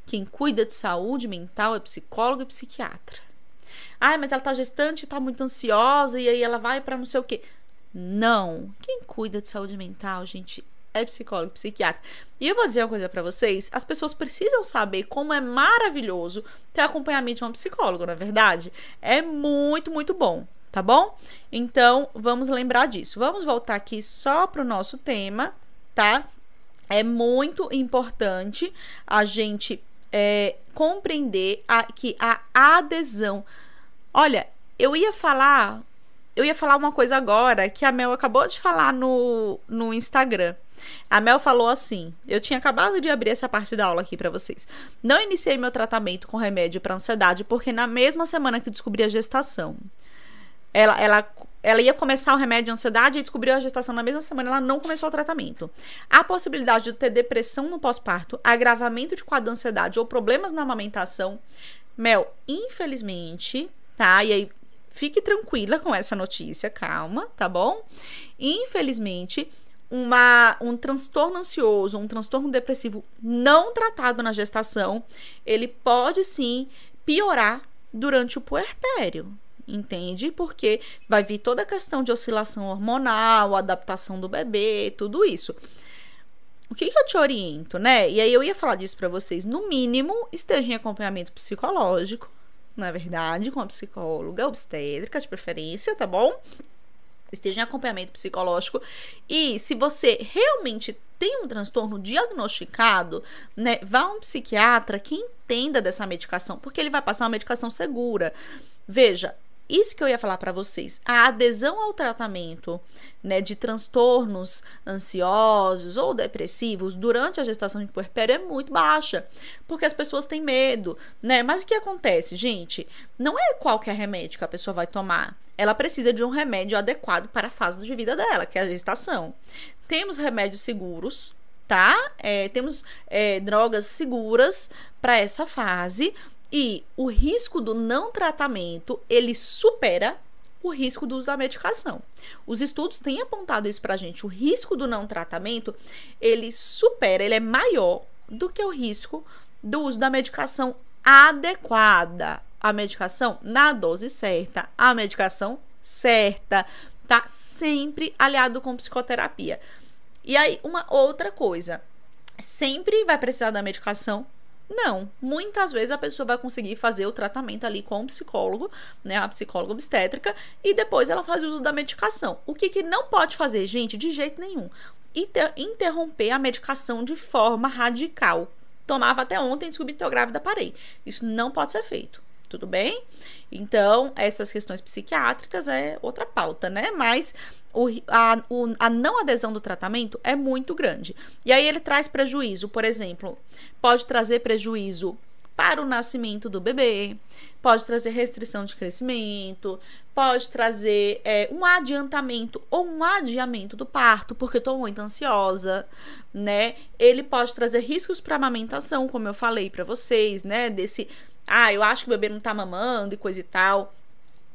Quem cuida de saúde mental é psicólogo e psiquiatra. Ai, mas ela tá gestante, tá muito ansiosa e aí ela vai para não sei o quê. Não. Quem cuida de saúde mental, gente, é psicólogo, psiquiatra. E eu vou dizer uma coisa para vocês: as pessoas precisam saber como é maravilhoso ter acompanhamento de um psicólogo, na é verdade. É muito, muito bom, tá bom? Então, vamos lembrar disso. Vamos voltar aqui só pro nosso tema, tá? É muito importante a gente é, compreender a, que a adesão. Olha, eu ia falar eu ia falar uma coisa agora que a Mel acabou de falar no, no Instagram. A Mel falou assim: eu tinha acabado de abrir essa parte da aula aqui para vocês. Não iniciei meu tratamento com remédio para ansiedade porque na mesma semana que descobri a gestação, ela, ela, ela ia começar o remédio de ansiedade e descobriu a gestação na mesma semana, ela não começou o tratamento. A possibilidade de ter depressão no pós-parto, agravamento de quadro de ansiedade ou problemas na amamentação, Mel, infelizmente, tá? E aí Fique tranquila com essa notícia, calma, tá bom? Infelizmente, uma, um transtorno ansioso, um transtorno depressivo não tratado na gestação, ele pode sim piorar durante o puerpério, entende? Porque vai vir toda a questão de oscilação hormonal, adaptação do bebê, tudo isso. O que, que eu te oriento, né? E aí eu ia falar disso para vocês. No mínimo, esteja em acompanhamento psicológico, na verdade, com a psicóloga obstétrica de preferência, tá bom? Esteja em acompanhamento psicológico. E se você realmente tem um transtorno diagnosticado, né, vá a um psiquiatra que entenda dessa medicação, porque ele vai passar uma medicação segura. Veja, isso que eu ia falar para vocês. A adesão ao tratamento né, de transtornos ansiosos ou depressivos durante a gestação de puerpério é muito baixa, porque as pessoas têm medo, né? Mas o que acontece, gente? Não é qualquer remédio que a pessoa vai tomar. Ela precisa de um remédio adequado para a fase de vida dela, que é a gestação. Temos remédios seguros, tá? É, temos é, drogas seguras para essa fase, e o risco do não tratamento, ele supera o risco do uso da medicação. Os estudos têm apontado isso pra gente. O risco do não tratamento, ele supera, ele é maior do que o risco do uso da medicação adequada. A medicação na dose certa, a medicação certa, tá sempre aliado com psicoterapia. E aí, uma outra coisa, sempre vai precisar da medicação não, muitas vezes a pessoa vai conseguir fazer o tratamento ali com o psicólogo, né, a psicóloga obstétrica, e depois ela faz uso da medicação. O que, que não pode fazer, gente, de jeito nenhum? Inter interromper a medicação de forma radical. Tomava até ontem, descobri que estou grávida, parei. Isso não pode ser feito tudo bem? Então, essas questões psiquiátricas é outra pauta, né? Mas o, a, o, a não adesão do tratamento é muito grande. E aí ele traz prejuízo, por exemplo, pode trazer prejuízo para o nascimento do bebê, pode trazer restrição de crescimento, pode trazer é, um adiantamento ou um adiamento do parto, porque tô muito ansiosa, né? Ele pode trazer riscos para amamentação, como eu falei para vocês, né? Desse ah, eu acho que o bebê não tá mamando e coisa e tal.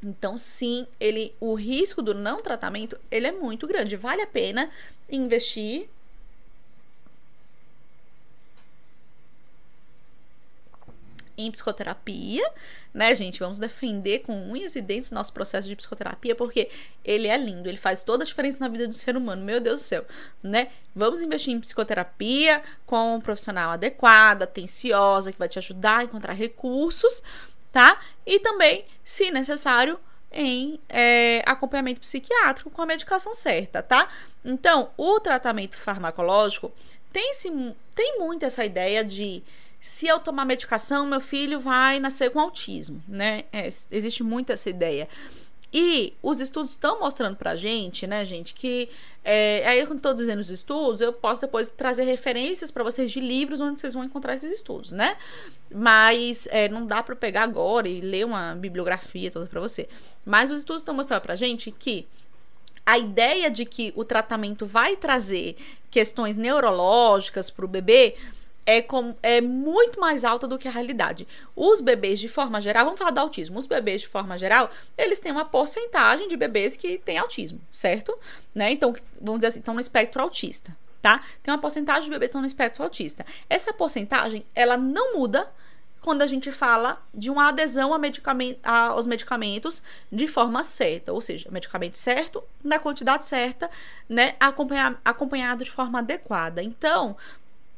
Então, sim, ele, o risco do não tratamento, ele é muito grande. Vale a pena investir em psicoterapia, né, gente? Vamos defender com unhas e dentes nosso processo de psicoterapia, porque ele é lindo, ele faz toda a diferença na vida do ser humano, meu Deus do céu, né? Vamos investir em psicoterapia com um profissional adequado, atenciosa, que vai te ajudar a encontrar recursos, tá? E também, se necessário, em é, acompanhamento psiquiátrico com a medicação certa, tá? Então, o tratamento farmacológico tem, sim, tem muito essa ideia de se eu tomar medicação, meu filho vai nascer com autismo, né? É, existe muito essa ideia. E os estudos estão mostrando pra gente, né, gente, que. É, aí, quando estou dizendo os estudos, eu posso depois trazer referências para vocês de livros onde vocês vão encontrar esses estudos, né? Mas é, não dá para pegar agora e ler uma bibliografia toda para você. Mas os estudos estão mostrando pra gente que a ideia de que o tratamento vai trazer questões neurológicas para o bebê é, com, é muito mais alta do que a realidade. Os bebês, de forma geral, vamos falar do autismo. Os bebês, de forma geral, eles têm uma porcentagem de bebês que têm autismo, certo? Né? Então, vamos dizer assim, estão no espectro autista, tá? Tem uma porcentagem de bebês que estão no espectro autista. Essa porcentagem, ela não muda quando a gente fala de uma adesão a medicamento, aos medicamentos de forma certa, ou seja, medicamento certo, na quantidade certa, né, acompanhado de forma adequada. Então,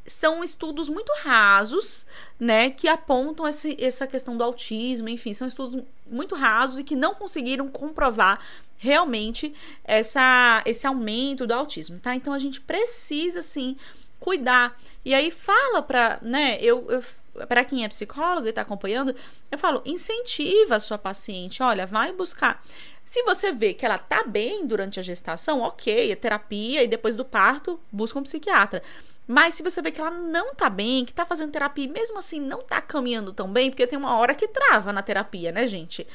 são estudos muito rasos, né, que apontam esse, essa questão do autismo, enfim, são estudos muito rasos e que não conseguiram comprovar realmente essa, esse aumento do autismo, tá? Então a gente precisa, sim, cuidar. E aí fala para, né, eu, eu para quem é psicólogo e está acompanhando, eu falo, incentiva a sua paciente, olha, vai buscar. Se você vê que ela tá bem durante a gestação, ok, é terapia e depois do parto, busca um psiquiatra. Mas se você vê que ela não tá bem, que tá fazendo terapia e mesmo assim não tá caminhando tão bem, porque tem uma hora que trava na terapia, né, gente?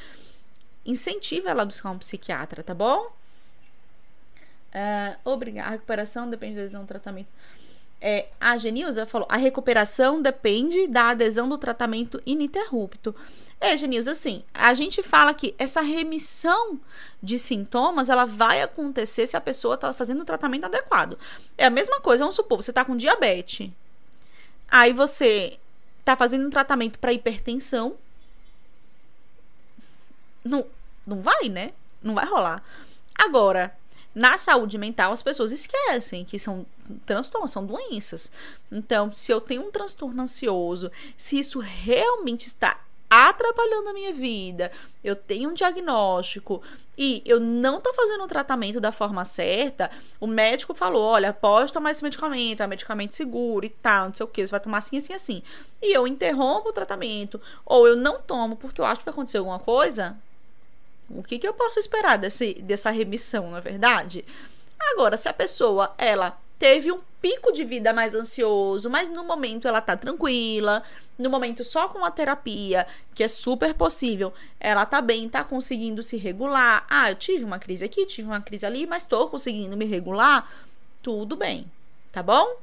Incentiva ela a buscar um psiquiatra, tá bom? Uh, obrigada. A recuperação depende da adesão ao tratamento. É, a Genilza falou: a recuperação depende da adesão do tratamento ininterrupto. É, Genilza, assim, a gente fala que essa remissão de sintomas ela vai acontecer se a pessoa está fazendo o tratamento adequado. É a mesma coisa, vamos supor, você está com diabetes. Aí você está fazendo um tratamento para hipertensão. Não, não vai, né? Não vai rolar. Agora, na saúde mental, as pessoas esquecem que são transtornos, são doenças. Então, se eu tenho um transtorno ansioso, se isso realmente está atrapalhando a minha vida, eu tenho um diagnóstico e eu não tô fazendo o tratamento da forma certa, o médico falou: olha, pode tomar esse medicamento, é um medicamento seguro e tal, não sei o que, você vai tomar assim, assim, assim. E eu interrompo o tratamento, ou eu não tomo porque eu acho que vai acontecer alguma coisa, o que, que eu posso esperar desse, dessa remissão, na é verdade? Agora, se a pessoa, ela teve um pico de vida mais ansioso, mas no momento ela tá tranquila, no momento só com a terapia, que é super possível, ela tá bem, tá conseguindo se regular. Ah, eu tive uma crise aqui, tive uma crise ali, mas tô conseguindo me regular. Tudo bem, tá bom?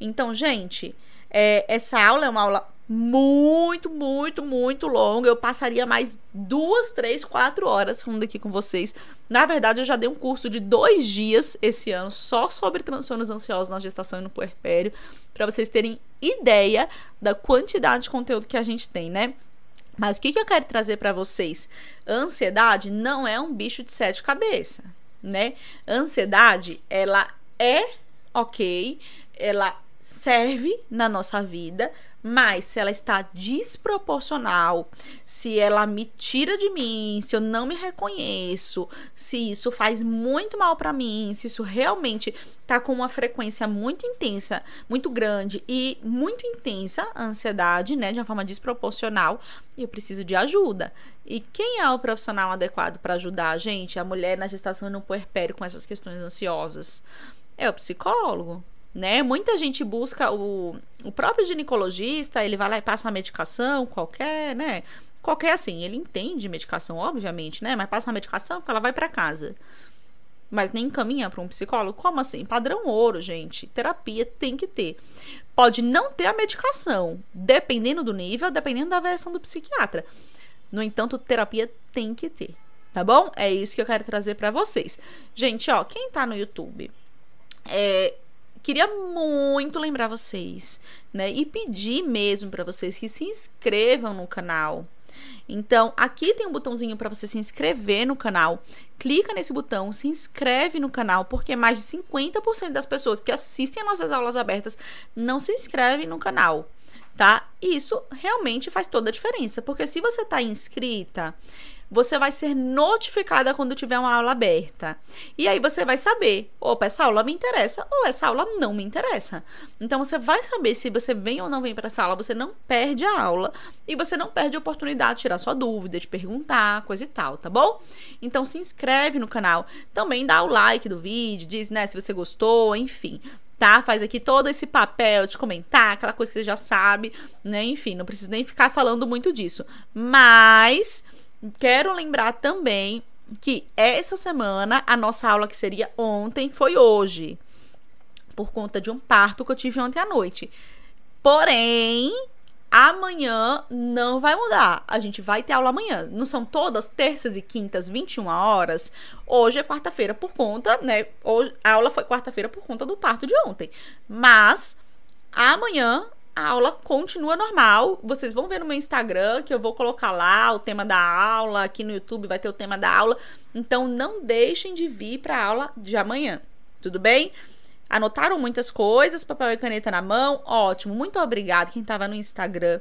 Então, gente, é, essa aula é uma aula muito, muito, muito longa. Eu passaria mais duas, três, quatro horas falando aqui com vocês. Na verdade, eu já dei um curso de dois dias esse ano só sobre transtornos ansiosos na gestação e no puerpério, para vocês terem ideia da quantidade de conteúdo que a gente tem, né? Mas o que, que eu quero trazer para vocês? Ansiedade não é um bicho de sete cabeças, né? Ansiedade, ela é ok, ela serve na nossa vida, mas se ela está desproporcional, se ela me tira de mim, se eu não me reconheço, se isso faz muito mal para mim, se isso realmente tá com uma frequência muito intensa, muito grande e muito intensa, a ansiedade, né, de uma forma desproporcional, eu preciso de ajuda. E quem é o profissional adequado para ajudar a gente, a mulher na gestação e no puerpério com essas questões ansiosas? É o psicólogo né? Muita gente busca o, o próprio ginecologista, ele vai lá e passa uma medicação qualquer, né? Qualquer assim, ele entende medicação, obviamente, né? Mas passa uma medicação ela vai para casa. Mas nem encaminha para um psicólogo. Como assim? Padrão ouro, gente. Terapia tem que ter. Pode não ter a medicação, dependendo do nível, dependendo da avaliação do psiquiatra. No entanto, terapia tem que ter, tá bom? É isso que eu quero trazer para vocês. Gente, ó, quem tá no YouTube, é, queria muito lembrar vocês, né? E pedir mesmo para vocês que se inscrevam no canal. Então, aqui tem um botãozinho para você se inscrever no canal. Clica nesse botão, se inscreve no canal, porque mais de 50% das pessoas que assistem nossas aulas abertas não se inscrevem no canal, tá? Isso realmente faz toda a diferença, porque se você está inscrita, você vai ser notificada quando tiver uma aula aberta. E aí você vai saber, opa, essa aula me interessa ou essa aula não me interessa. Então você vai saber se você vem ou não vem para essa aula, você não perde a aula e você não perde a oportunidade de tirar sua dúvida, de perguntar, coisa e tal, tá bom? Então se inscreve no canal, também dá o like do vídeo, diz, né, se você gostou, enfim tá? Faz aqui todo esse papel de comentar, aquela coisa que você já sabe, né? Enfim, não preciso nem ficar falando muito disso. Mas quero lembrar também que essa semana a nossa aula que seria ontem foi hoje, por conta de um parto que eu tive ontem à noite. Porém, Amanhã não vai mudar. A gente vai ter aula amanhã. Não são todas terças e quintas, 21 horas. Hoje é quarta-feira por conta, né? Hoje, a aula foi quarta-feira por conta do parto de ontem. Mas amanhã a aula continua normal. Vocês vão ver no meu Instagram que eu vou colocar lá o tema da aula. Aqui no YouTube vai ter o tema da aula. Então não deixem de vir para a aula de amanhã. Tudo bem? Anotaram muitas coisas, papel e caneta na mão? Ótimo, muito obrigado quem estava no Instagram,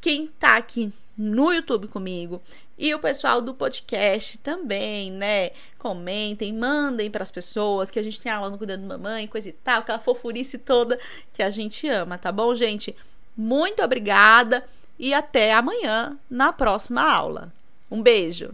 quem está aqui no YouTube comigo e o pessoal do podcast também, né? Comentem, mandem para as pessoas que a gente tem aula no Cuidando da Mamãe, coisa e tal, aquela fofurice toda que a gente ama, tá bom, gente? Muito obrigada e até amanhã na próxima aula. Um beijo!